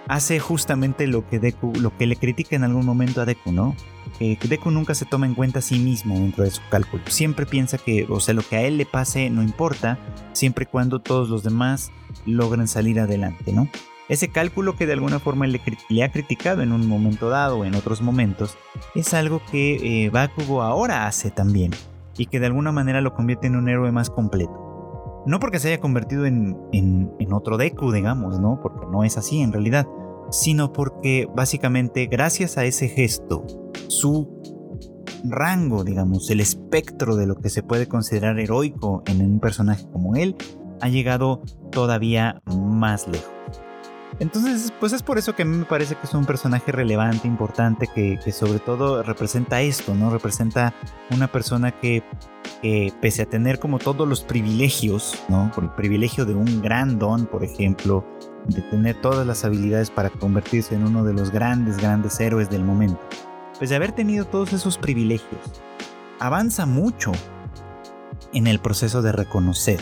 hace justamente lo que, Deku, lo que le critica en algún momento a Deku, ¿no? Que Deku nunca se toma en cuenta a sí mismo dentro de su cálculo. Siempre piensa que, o sea, lo que a él le pase no importa, siempre y cuando todos los demás logren salir adelante, ¿no? Ese cálculo que de alguna forma le, ha criticado en un momento dado o en otros momentos, es algo que eh, Bakugo ahora hace también, y que de alguna manera lo convierte en un héroe más completo. No porque se haya convertido en, en otro Deku, digamos, ¿no? Porque no es así en realidad, sino porque básicamente gracias a ese gesto, su rango, digamos, el espectro de lo que se puede considerar heroico en un personaje como él, ha llegado todavía más lejos. Entonces, pues es por eso que a mí me parece que es un personaje relevante, importante, que, sobre todo representa esto, ¿no? Representa una persona que, que, pese a tener como todos los privilegios, ¿no? Por el privilegio de un gran don, por ejemplo, de tener todas las habilidades para convertirse en uno de los grandes, grandes héroes del momento pues de haber tenido todos esos privilegios, avanza mucho en el proceso de reconocer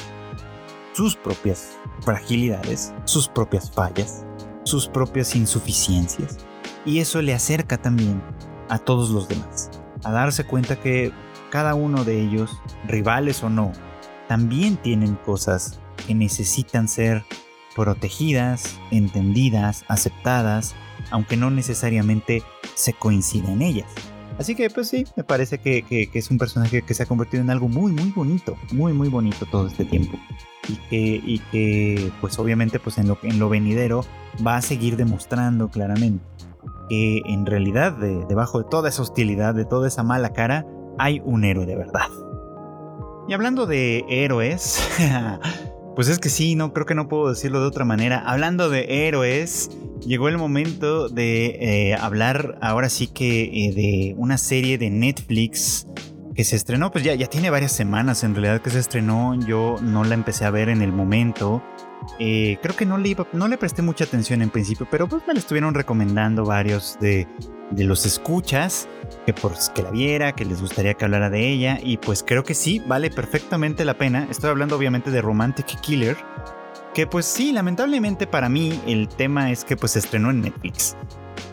sus propias fragilidades, sus propias fallas, sus propias insuficiencias. Y eso le acerca también a todos los demás, a darse cuenta que cada uno de ellos, rivales o no, también tienen cosas que necesitan ser protegidas, entendidas, aceptadas, aunque no necesariamente se coincide en ellas. Así que pues sí, me parece que, es un personaje que se ha convertido en algo muy muy bonito, muy muy bonito todo este tiempo. Y que, pues obviamente pues en lo, en lo venidero va a seguir demostrando claramente que en realidad debajo de toda esa hostilidad, de toda esa mala cara, hay un héroe de verdad. Y hablando de héroes, Pues es que sí, no creo que no puedo decirlo de otra manera. Hablando de héroes, llegó el momento de eh, hablar ahora sí que eh, de una serie de Netflix que se estrenó, pues ya, ya tiene varias semanas en realidad que se estrenó, yo no la empecé a ver en el momento. Eh, creo que no le, no le presté mucha atención en principio, pero pues me la estuvieron recomendando varios de, de los escuchas, que, por, que la viera, que les gustaría que hablara de ella, y pues creo que sí, vale perfectamente la pena. Estoy hablando obviamente de Romantic Killer, que pues sí, lamentablemente para mí el tema es que pues se estrenó en Netflix.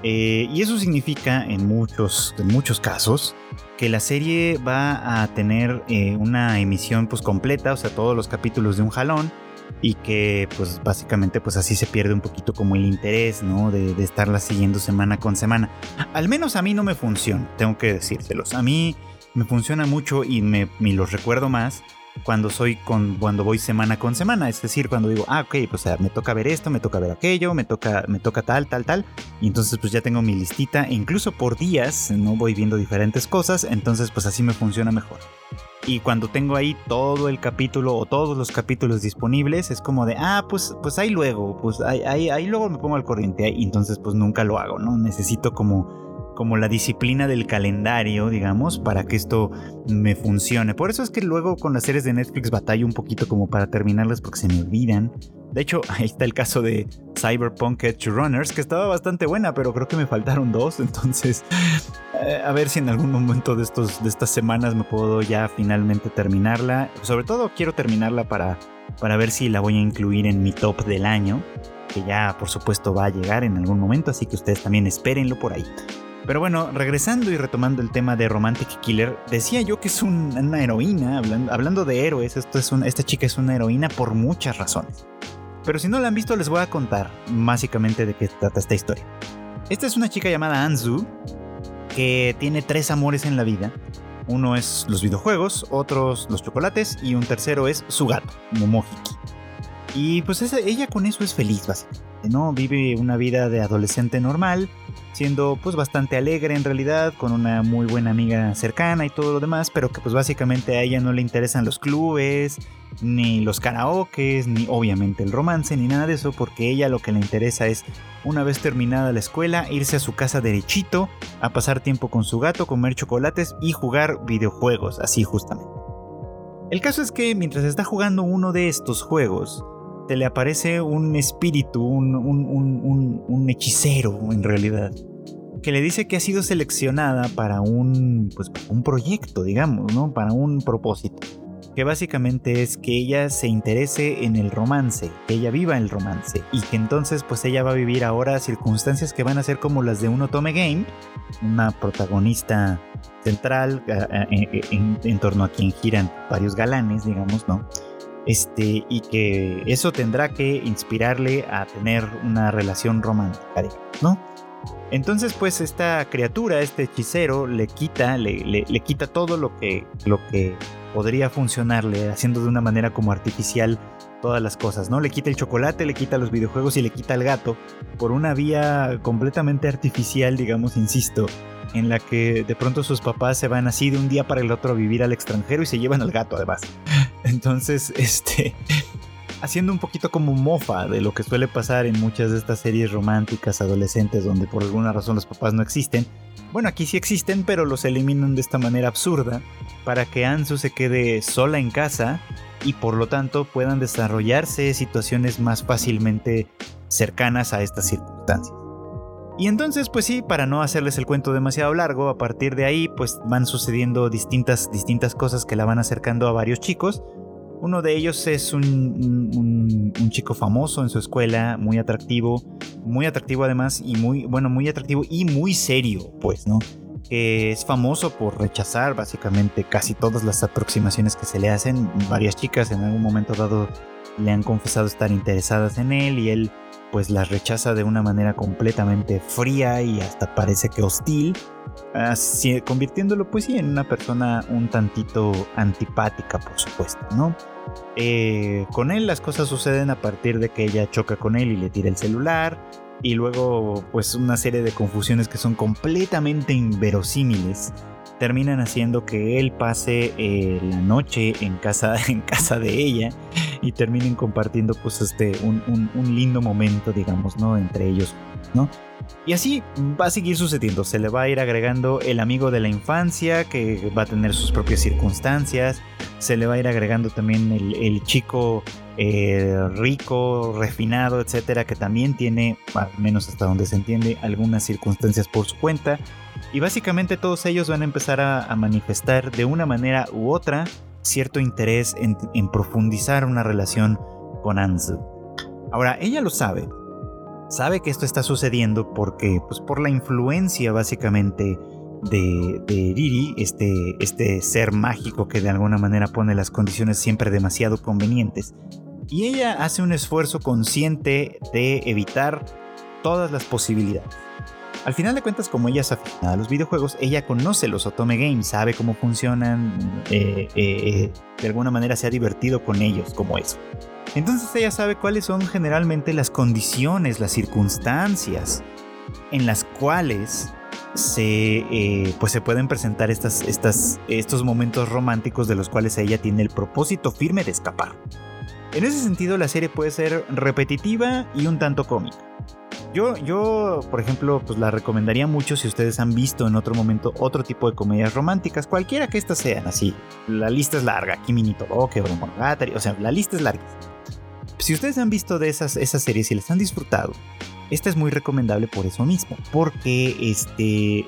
Eh, y eso significa en muchos, en muchos casos que la serie va a tener eh, una emisión pues completa, o sea, todos los capítulos de un jalón y que pues básicamente pues así se pierde un poquito como el interés, ¿no? De, estarla siguiendo semana con semana. Al menos a mí no me funciona, tengo que decírselos. A mí me funciona mucho y me, me los recuerdo más cuando soy con cuando voy semana con semana, es decir, cuando digo, ah, ok, pues me toca ver esto, me toca ver aquello, me toca me toca tal, tal, tal, y entonces pues ya tengo mi listita e incluso por días no voy viendo diferentes cosas, entonces pues así me funciona mejor. Y cuando tengo ahí todo el capítulo o todos los capítulos disponibles, es como de, ah, pues, pues ahí luego, pues ahí, ahí, ahí luego me pongo al corriente. Y entonces pues nunca lo hago, ¿no? Necesito como, como la disciplina del calendario, digamos, para que esto me funcione. Por eso es que luego con las series de Netflix batallo un poquito como para terminarlas porque se me olvidan. De hecho, ahí está el caso de Cyberpunk Edge Runners, que estaba bastante buena, pero creo que me faltaron dos. Entonces, eh, a ver si en algún momento de, estos, de estas semanas me puedo ya finalmente terminarla. Sobre todo quiero terminarla para, para ver si la voy a incluir en mi top del año, que ya por supuesto va a llegar en algún momento, así que ustedes también espérenlo por ahí. Pero bueno, regresando y retomando el tema de Romantic Killer, decía yo que es una heroína, hablando, de héroes, esta chica es una heroína por muchas razones. Pero si no la han visto, les voy a contar básicamente de qué trata esta historia. Esta es una chica llamada Anzu, que tiene tres amores en la vida. Uno es los videojuegos, otros los chocolates y un tercero es su gato, Momohiki. Y pues ella con eso es feliz, básicamente, ¿no? Vive una vida de adolescente normal, siendo pues bastante alegre en realidad, con una muy buena amiga cercana y todo lo demás, pero que pues básicamente a ella no le interesan los clubes, ni los karaokes, ni obviamente el romance, ni nada de eso, porque ella lo que le interesa es, una vez terminada la escuela, irse a su casa derechito, a pasar tiempo con su gato, comer chocolates y jugar videojuegos, así justamente. El caso es que mientras está jugando uno de estos juegos, te le aparece un espíritu, un, hechicero en realidad, que le dice que ha sido seleccionada para un, pues, un proyecto, digamos, ¿no? Para un propósito. Que básicamente es que ella se interese en el romance, que ella viva el romance y que entonces pues ella va a vivir ahora circunstancias que van a ser como las de un Otome Game, una protagonista central en torno a quien giran varios galanes, digamos, ¿no? Este, y que eso tendrá que inspirarle a tener una relación romántica, ¿no? Entonces, pues esta criatura, este hechicero, le quita, le, quita todo lo que, lo que podría funcionarle, haciendo de una manera como artificial todas las cosas, ¿no? Le quita el chocolate, le quita los videojuegos y le quita el gato por una vía completamente artificial, digamos, insisto, en la que de pronto sus papás se van así de un día para el otro a vivir al extranjero y se llevan al gato además. Entonces, este, haciendo un poquito como mofa de lo que suele pasar en muchas de estas series románticas adolescentes donde por alguna razón los papás no existen. Bueno, aquí sí existen, pero los eliminan de esta manera absurda para que Ansu se quede sola en casa y por lo tanto puedan desarrollarse situaciones más fácilmente cercanas a estas circunstancias. Y entonces, pues sí, para no hacerles el cuento demasiado largo, a partir de ahí, pues van sucediendo distintas, distintas cosas que la van acercando a varios chicos. Uno de ellos es un, un, chico famoso en su escuela, muy atractivo, muy atractivo además, y muy, bueno, muy atractivo y muy serio, pues, ¿no? Que es famoso por rechazar básicamente casi todas las aproximaciones que se le hacen. Varias chicas en algún momento dado le han confesado estar interesadas en él y él pues las rechaza de una manera completamente fría y hasta parece que hostil, convirtiéndolo pues sí en una persona un tantito antipática por supuesto, ¿no? Eh, con él las cosas suceden a partir de que ella choca con él y le tira el celular y luego pues una serie de confusiones que son completamente inverosímiles terminan haciendo que él pase eh, la noche en casa, en casa de ella y terminen compartiendo pues este un, lindo momento digamos no entre ellos no y así va a seguir sucediendo. Se le va a ir agregando el amigo de la infancia que va a tener sus propias circunstancias. Se le va a ir agregando también el, chico eh, rico refinado etcétera que también tiene al menos hasta donde se entiende algunas circunstancias por su cuenta y básicamente todos ellos van a empezar a, manifestar de una manera u otra cierto interés en, profundizar una relación con Anzu. Ahora, ella lo sabe. Sabe que esto está sucediendo porque, pues por la influencia básicamente de, de Riri, este, este ser mágico que de alguna manera pone las condiciones siempre demasiado convenientes. Y ella hace un esfuerzo consciente de evitar todas las posibilidades. Al final de cuentas, como ella es aficionada a los videojuegos, ella conoce los Otome Games, sabe cómo funcionan, eh, eh, de alguna manera se ha divertido con ellos, como eso. Entonces ella sabe cuáles son generalmente las condiciones, las circunstancias en las cuales se, eh, pues se pueden presentar estas, estas, estos momentos románticos de los cuales ella tiene el propósito firme de escapar. En ese sentido, la serie puede ser repetitiva y un tanto cómica. Yo, yo, por ejemplo, pues la recomendaría mucho si ustedes han visto en otro momento otro tipo de comedias románticas, cualquiera que estas sean, así. La lista es larga, Kimi Toroke, Bromonogatari, o sea, la lista es larga. Si ustedes han visto de esas, esas series y les han disfrutado, esta es muy recomendable por eso mismo, porque este,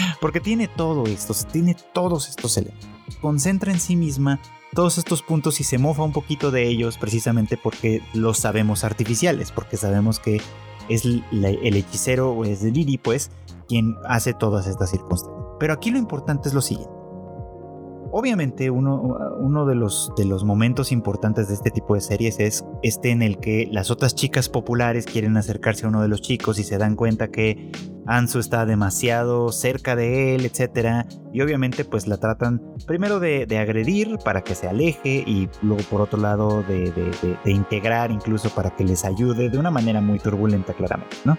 porque tiene todo esto, tiene todos estos elementos. Concentra en sí misma todos estos puntos y se mofa un poquito de ellos precisamente porque los sabemos artificiales, porque sabemos que es el hechicero o es Liri, pues, quien hace todas estas circunstancias. Pero aquí lo importante es lo siguiente. Obviamente uno, uno de, los, de los momentos importantes de este tipo de series es este en el que las otras chicas populares quieren acercarse a uno de los chicos y se dan cuenta que Ansu está demasiado cerca de él, etc. Y obviamente pues la tratan primero de, agredir para que se aleje y luego por otro lado de, de, integrar incluso para que les ayude de una manera muy turbulenta claramente, ¿no?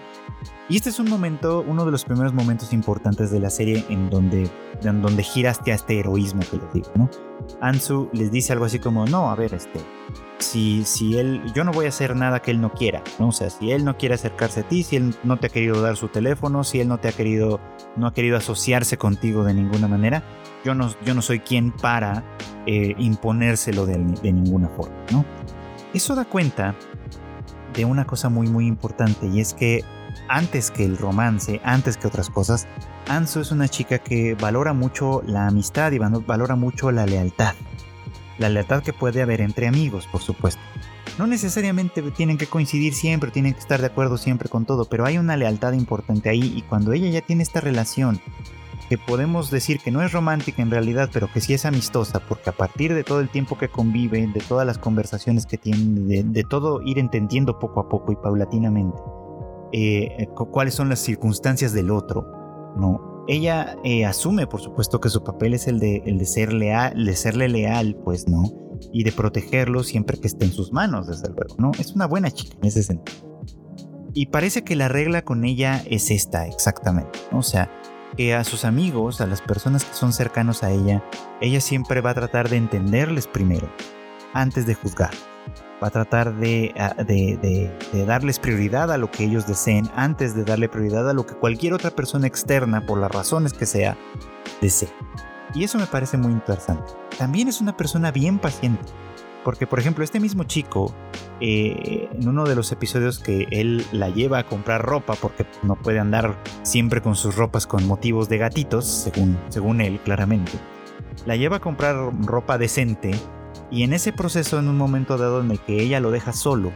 Y este es un momento, uno de los primeros momentos importantes de la serie en donde, en donde gira este heroísmo que les digo, ¿no? Ansu les dice algo así como, no, a ver, este, si, si él, yo no voy a hacer nada que él no quiera, ¿no? O sea, si él no quiere acercarse a ti, si él no te ha querido dar su teléfono, si él no te ha querido, no ha querido asociarse contigo de ninguna manera, yo no, yo no soy quien para eh, imponérselo de, de ninguna forma, ¿no? Eso da cuenta de una cosa muy muy importante y es que antes que el romance, antes que otras cosas, Ansu es una chica que valora mucho la amistad y valora mucho la lealtad. La lealtad que puede haber entre amigos, por supuesto. No necesariamente tienen que coincidir siempre, tienen que estar de acuerdo siempre con todo, pero hay una lealtad importante ahí y cuando ella ya tiene esta relación que podemos decir que no es romántica en realidad, pero que sí es amistosa, porque a partir de todo el tiempo que conviven, de todas las conversaciones que tienen, de, de todo ir entendiendo poco a poco y paulatinamente, eh, cuáles son las circunstancias del otro. No, ella eh, asume, por supuesto, que su papel es el de, el de ser leal, de serle leal, pues, ¿no? Y de protegerlo siempre que esté en sus manos, desde luego, ¿no? Es una buena chica en ese sentido. Y parece que la regla con ella es esta, exactamente, O sea, que a sus amigos, a las personas que son cercanos a ella, ella siempre va a tratar de entenderles primero, antes de juzgar va a tratar ah, de, darles prioridad a lo que ellos deseen antes de darle prioridad a lo que cualquier otra persona externa, por las razones que sea, desee. Y eso me parece muy interesante. También es una persona bien paciente. Porque, por ejemplo, este mismo chico, eh, en uno de los episodios que él la lleva a comprar ropa, porque no puede andar siempre con sus ropas con motivos de gatitos, según, según él, claramente, la lleva a comprar ropa decente y en ese proceso, en un momento dado en el que ella lo deja solo,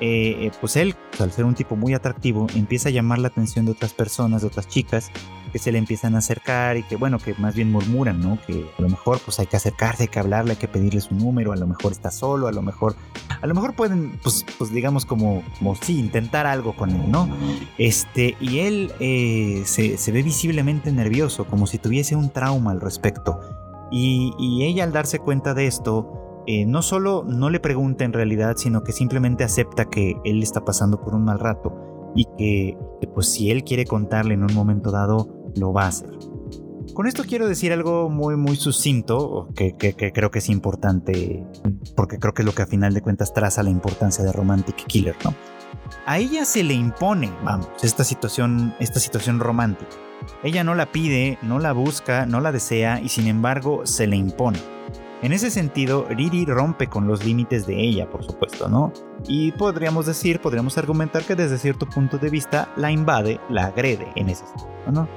eh, eh, pues él, al ser un tipo muy atractivo, empieza a llamar la atención de otras personas, de otras chicas, que se le empiezan a acercar y que, bueno, que más bien murmuran, ¿no? Que a lo mejor pues hay que acercarse, hay que hablarle, hay que pedirle su número, a lo mejor está solo, a lo mejor, a lo mejor pueden, pues, pues digamos como, como sí, intentar algo con él, ¿no? Este, y él eh, se, se ve visiblemente nervioso, como si tuviese un trauma al respecto. Y, y, ella al darse cuenta de esto, eh, no solo no le pregunta en realidad, sino que simplemente acepta que él está pasando por un mal rato y que, pues si él quiere contarle en un momento dado, lo va a hacer. Con esto quiero decir algo muy muy sucinto, que, creo que es importante, porque creo que es lo que a final de cuentas traza la importancia de Romantic Killer, ¿no? A ella se le impone, vamos, esta situación, esta situación romántica. Ella no la pide, no la busca, no la desea y sin embargo se le impone. En ese sentido, Riri rompe con los límites de ella, por supuesto, ¿no? Y podríamos decir, podríamos argumentar que desde cierto punto de vista la invade, la agrede en ese sentido, ¿no?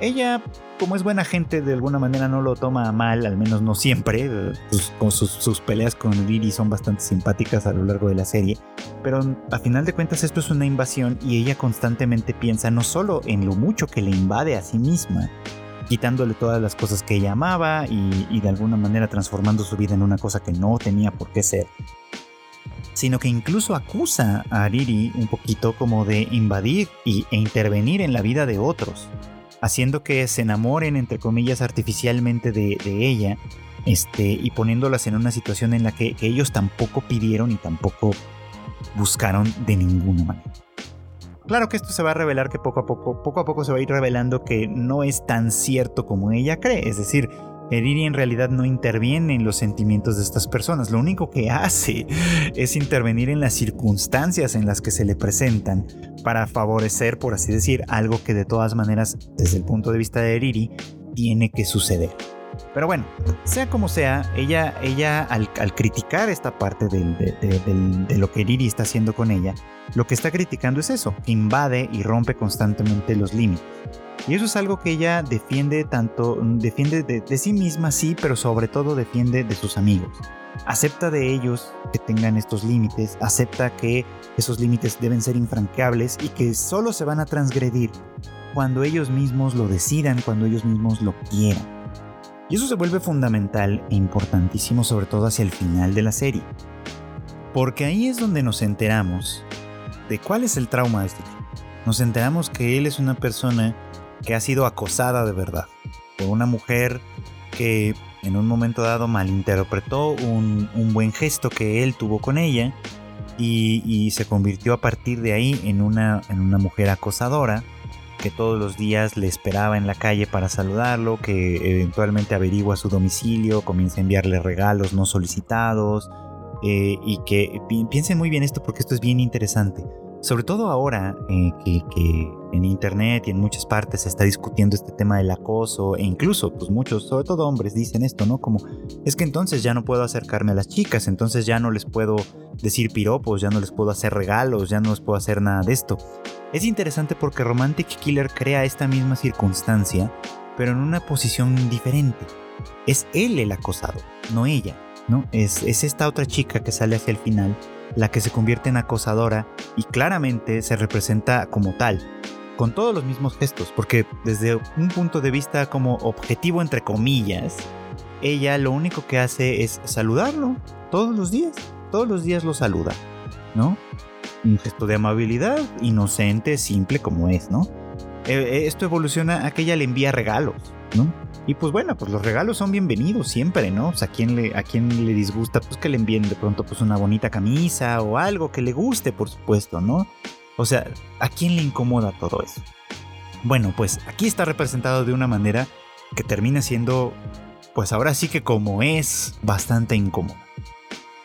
Ella, como es buena gente, de alguna manera no lo toma mal, al menos no siempre. Sus, sus, peleas con Riri son bastante simpáticas a lo largo de la serie, pero a final de cuentas esto es una invasión y ella constantemente piensa no solo en lo mucho que le invade a sí misma, quitándole todas las cosas que ella amaba y, de alguna manera transformando su vida en una cosa que no tenía por qué ser sino que incluso acusa a Riri un poquito como de invadir y, e intervenir en la vida de otros, haciendo que se enamoren, entre comillas, artificialmente de, ella, este, y poniéndolas en una situación en la que ellos tampoco pidieron y tampoco buscaron de ninguna manera. Claro que esto se va a revelar que poco a poco, poco a poco se va a ir revelando que no es tan cierto como ella cree. Es decir, Eriri en realidad no interviene en los sentimientos de estas personas. Lo único que hace es intervenir en las circunstancias en las que se le presentan para favorecer, por así decir, algo que de todas maneras, desde el punto de vista de Eriri, tiene que suceder. Pero bueno, sea como sea, ella, ella al, criticar esta parte de, lo que Riri está haciendo con ella, lo que está criticando es eso, invade y rompe constantemente los límites. Y eso es algo que ella defiende tanto, defiende de, sí misma, sí, pero sobre todo defiende de sus amigos. Acepta de ellos que tengan estos límites, acepta que esos límites deben ser infranqueables y que solo se van a transgredir cuando ellos mismos lo decidan, cuando ellos mismos lo quieran. Y eso se vuelve fundamental e importantísimo sobre todo hacia el final de la serie. Porque ahí es donde nos enteramos de cuál es el trauma de este chico. Nos enteramos que él es una persona que ha sido acosada de verdad por una mujer que en un momento dado malinterpretó un, buen gesto que él tuvo con ella y, se convirtió a partir de ahí en una, en una mujer acosadora que todos los días le esperaba en la calle para saludarlo, que eventualmente averigua su domicilio, comienza a enviarle regalos no solicitados eh, y que piensen muy bien esto porque esto es bien interesante. Sobre todo ahora eh, que, en internet y en muchas partes se está discutiendo este tema del acoso e incluso pues muchos, sobre todo hombres, dicen esto, ¿no? Como es que entonces ya no puedo acercarme a las chicas, entonces ya no les puedo decir piropos, ya no les puedo hacer regalos, ya no les puedo hacer nada de esto. Es interesante porque Romantic Killer crea esta misma circunstancia, pero en una posición diferente. Es él el acosado, no ella, ¿no? Es, es esta otra chica que sale hacia el final la que se convierte en acosadora y claramente se representa como tal, con todos los mismos gestos, porque desde un punto de vista como objetivo entre comillas, ella lo único que hace es saludarlo todos los días, todos los días lo saluda, ¿no? Un gesto de amabilidad, inocente, simple como es, ¿no? Eh, eh, esto evoluciona a que ella le envía regalos, ¿no? Y pues bueno, pues los regalos son bienvenidos siempre, ¿no? O sea, a quien le, a le disgusta, pues que le envíen de pronto pues una bonita camisa o algo que le guste, por supuesto, ¿no? O sea, ¿a quién le incomoda todo eso? Bueno, pues aquí está representado de una manera que termina siendo, pues ahora sí que como es, bastante incómoda.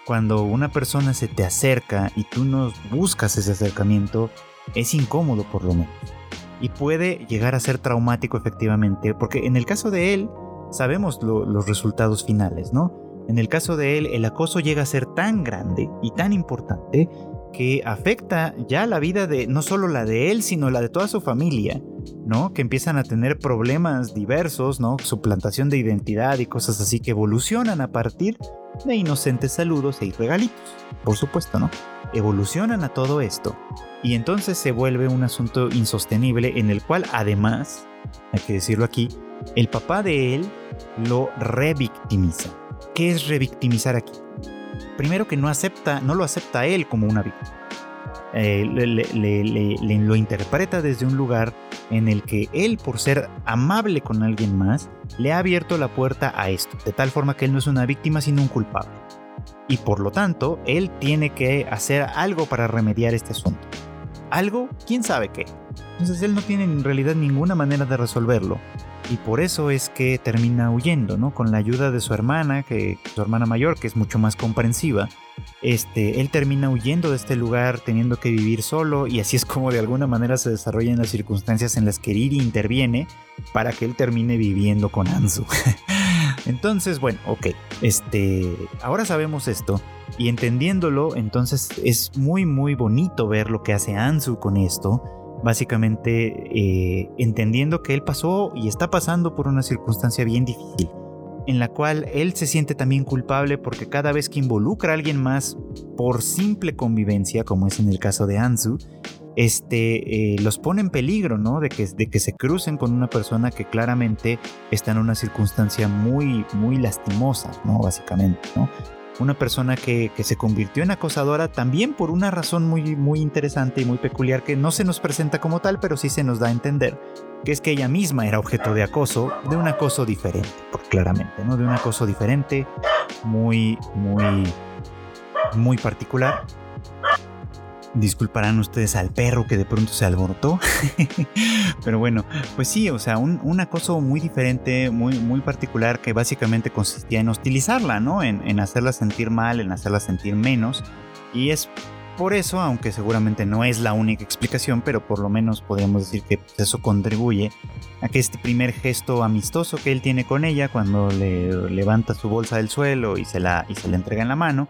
Cuando una persona se te acerca y tú no buscas ese acercamiento, es incómodo por lo menos y puede llegar a ser traumático efectivamente, porque en el caso de él sabemos los resultados finales, ¿no? En el caso de él, el acoso llega a ser tan grande y tan importante que afecta ya la vida de no solo la de él, sino la de toda su familia, ¿no? Que empiezan a tener problemas diversos, ¿no? Suplantación de identidad y cosas así que evolucionan a partir de inocentes saludos e regalitos, por supuesto, ¿no? Evolucionan a todo esto y entonces se vuelve un asunto insostenible en el cual además, hay que decirlo aquí, el papá de él lo revictimiza. ¿Qué es revictimizar aquí? Primero que no acepta, no lo acepta él como una víctima. Eh, le, lo interpreta desde un lugar en el que él, por ser amable con alguien más, le ha abierto la puerta a esto, de tal forma que él no es una víctima sino un culpable. Y por lo tanto, él tiene que hacer algo para remediar este asunto. Algo, quién sabe qué. Entonces él no tiene en realidad ninguna manera de resolverlo. Y por eso es que termina huyendo, ¿no? Con la ayuda de su hermana, que su hermana mayor, que es mucho más comprensiva, este, él termina huyendo de este lugar, teniendo que vivir solo, y así es como de alguna manera se desarrollan las circunstancias en las que Riri interviene para que él termine viviendo con Anzu. entonces, bueno, ok, este, ahora sabemos esto, y entendiéndolo, entonces es muy, muy bonito ver lo que hace Anzu con esto. Básicamente eh, entendiendo que él pasó y está pasando por una circunstancia bien difícil en la cual él se siente también culpable porque cada vez que involucra a alguien más por simple convivencia, como es en el caso de Anzu, este, eh, los pone en peligro, ¿no? De que, de que se crucen con una persona que claramente está en una circunstancia muy, muy lastimosa, ¿no? Básicamente, ¿no? Una persona que, que, se convirtió en acosadora también por una razón muy, muy interesante y muy peculiar que no se nos presenta como tal, pero sí se nos da a entender, que es que ella misma era objeto de acoso, de un acoso diferente, claramente, ¿no? De un acoso diferente, muy, muy, muy particular. Disculparán ustedes al perro que de pronto se alborotó. Pero bueno, pues sí, o sea, un, acoso muy diferente, muy, muy particular que básicamente consistía en hostilizarla, ¿no? En, en hacerla sentir mal, en hacerla sentir menos. Y es por eso, aunque seguramente no es la única explicación, pero por lo menos podríamos decir que pues, eso contribuye a que este primer gesto amistoso que él tiene con ella cuando le levanta su bolsa del suelo y se la, y se la entrega en la mano,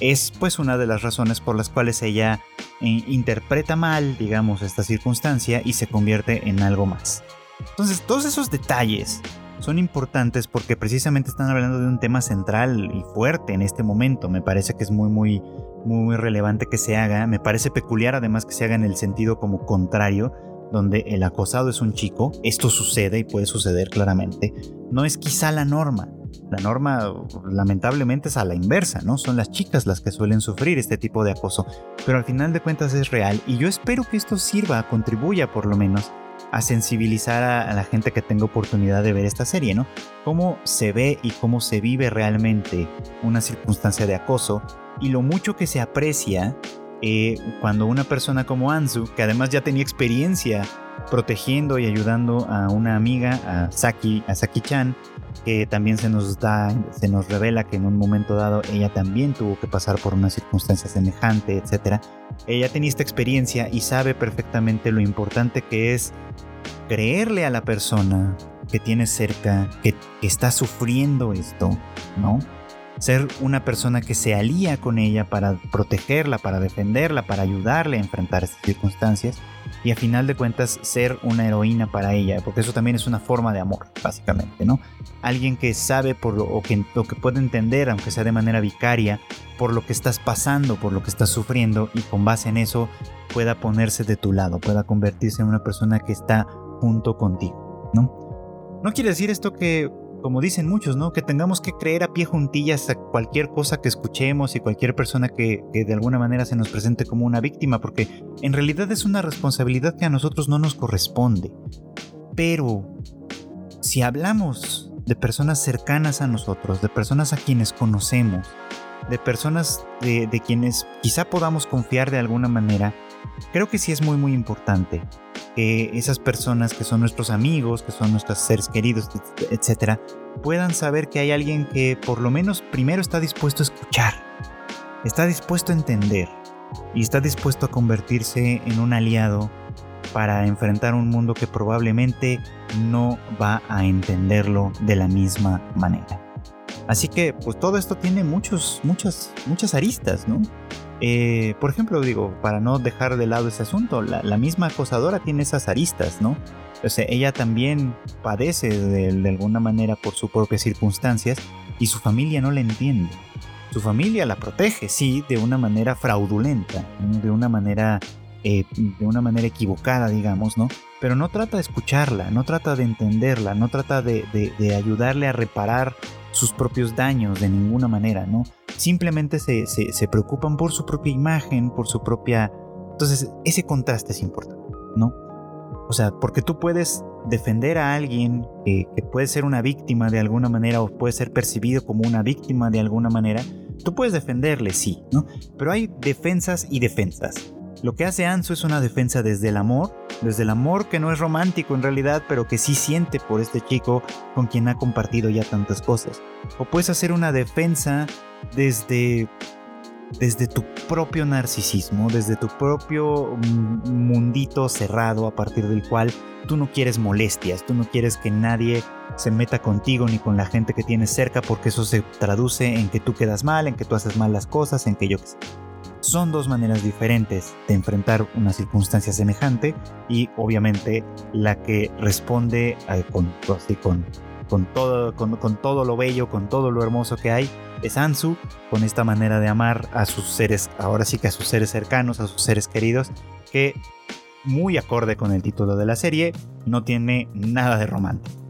es pues una de las razones por las cuales ella eh, interpreta mal, digamos, esta circunstancia y se convierte en algo más. Entonces, todos esos detalles son importantes porque precisamente están hablando de un tema central y fuerte en este momento. Me parece que es muy, muy muy relevante que se haga. Me parece peculiar además que se haga en el sentido como contrario, donde el acosado es un chico, esto sucede y puede suceder claramente, no es quizá la norma. La norma lamentablemente es a la inversa, ¿no? Son las chicas las que suelen sufrir este tipo de acoso, pero al final de cuentas es real y yo espero que esto sirva, contribuya por lo menos a sensibilizar a, la gente que tenga oportunidad de ver esta serie, ¿no? Cómo se ve y cómo se vive realmente una circunstancia de acoso y lo mucho que se aprecia eh, cuando una persona como Anzu, que además ya tenía experiencia protegiendo y ayudando a una amiga, a Saki, a Saki-chan, que también se nos da, se nos revela que en un momento dado ella también tuvo que pasar por una circunstancia semejante, etc. Ella tenía esta experiencia y sabe perfectamente lo importante que es creerle a la persona que tienes cerca, que está sufriendo esto, ¿no? Ser una persona que se alía con ella para protegerla, para defenderla, para ayudarle a enfrentar estas circunstancias y a final de cuentas ser una heroína para ella, porque eso también es una forma de amor, básicamente, ¿no? Alguien que sabe por lo, o que, que puede entender, aunque sea de manera vicaria, por lo que estás pasando, por lo que estás sufriendo y con base en eso pueda ponerse de tu lado, pueda convertirse en una persona que está junto contigo, ¿no? No quiere decir esto que como dicen muchos, ¿no? Que tengamos que creer a pie juntillas a cualquier cosa que escuchemos y cualquier persona que, de alguna manera se nos presente como una víctima, porque en realidad es una responsabilidad que a nosotros no nos corresponde. Pero si hablamos de personas cercanas a nosotros, de personas a quienes conocemos, de personas de, de quienes quizá podamos confiar de alguna manera, creo que sí es muy muy importante que esas personas que son nuestros amigos, que son nuestros seres queridos, etcétera, puedan saber que hay alguien que por lo menos primero está dispuesto a escuchar, está dispuesto a entender y está dispuesto a convertirse en un aliado para enfrentar un mundo que probablemente no va a entenderlo de la misma manera. Así que, pues todo esto tiene muchos, muchas, muchas aristas, ¿no? Eh, por ejemplo, digo, para no dejar de lado ese asunto, la, misma acosadora tiene esas aristas, ¿no? O sea, ella también padece de, alguna manera por sus propias circunstancias y su familia no la entiende. Su familia la protege, sí, de una manera fraudulenta, de una manera, eh, de una manera equivocada, digamos, ¿no? Pero no trata de escucharla, no trata de entenderla, no trata de, de ayudarle a reparar sus propios daños de ninguna manera, ¿no? Simplemente se, preocupan por su propia imagen, por su propia... Entonces, ese contraste es importante, ¿no? O sea, porque tú puedes defender a alguien que, puede ser una víctima de alguna manera o puede ser percibido como una víctima de alguna manera, tú puedes defenderle, sí, ¿no? Pero hay defensas y defensas. Lo que hace Ansu es una defensa desde el amor, desde el amor que no es romántico en realidad, pero que sí siente por este chico con quien ha compartido ya tantas cosas. O puedes hacer una defensa desde desde tu propio narcisismo, desde tu propio mundito cerrado a partir del cual tú no quieres molestias, tú no quieres que nadie se meta contigo ni con la gente que tienes cerca porque eso se traduce en que tú quedas mal, en que tú haces mal las cosas, en que yo son dos maneras diferentes de enfrentar una circunstancia semejante y obviamente la que responde con, con, con, todo, con, todo lo bello, con todo lo hermoso que hay, es Ansu, con esta manera de amar a sus seres, ahora sí que a sus seres cercanos, a sus seres queridos, que muy acorde con el título de la serie, no tiene nada de romántico.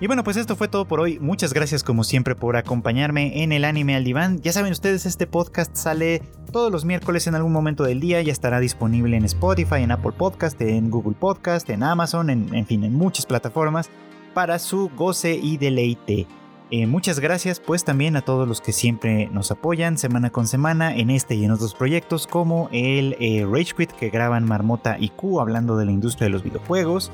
Y bueno, pues esto fue todo por hoy. Muchas gracias como siempre por acompañarme en el anime al diván. Ya saben ustedes, este podcast sale todos los miércoles en algún momento del día. Ya estará disponible en Spotify, en Apple Podcast, en Google Podcast, en Amazon, en, fin, en muchas plataformas para su goce y deleite. Eh, muchas gracias pues también a todos los que siempre nos apoyan semana con semana en este y en otros proyectos como el eh, Rage Quit que graban Marmota y Q hablando de la industria de los videojuegos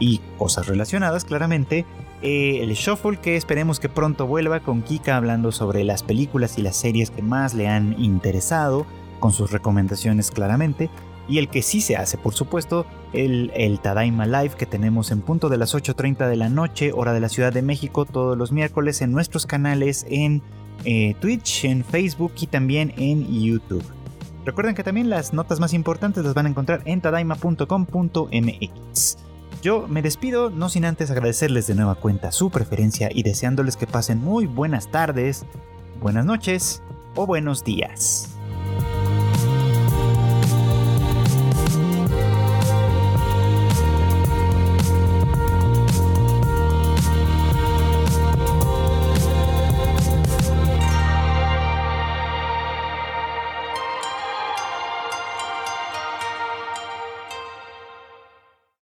y cosas relacionadas claramente eh, el Shuffle que esperemos que pronto vuelva con Kika hablando sobre las películas y las series que más le han interesado, con sus recomendaciones claramente, y el que sí se hace por supuesto, el, el Tadaima Live que tenemos en punto de las 8.30 de la noche, hora de la Ciudad de México, todos los miércoles en nuestros canales en eh, Twitch, en Facebook y también en YouTube. Recuerden que también las notas más importantes las van a encontrar en tadaima.com.mx. Yo me despido, no sin antes agradecerles de nueva cuenta su preferencia y deseándoles que pasen muy buenas tardes, buenas noches o buenos días.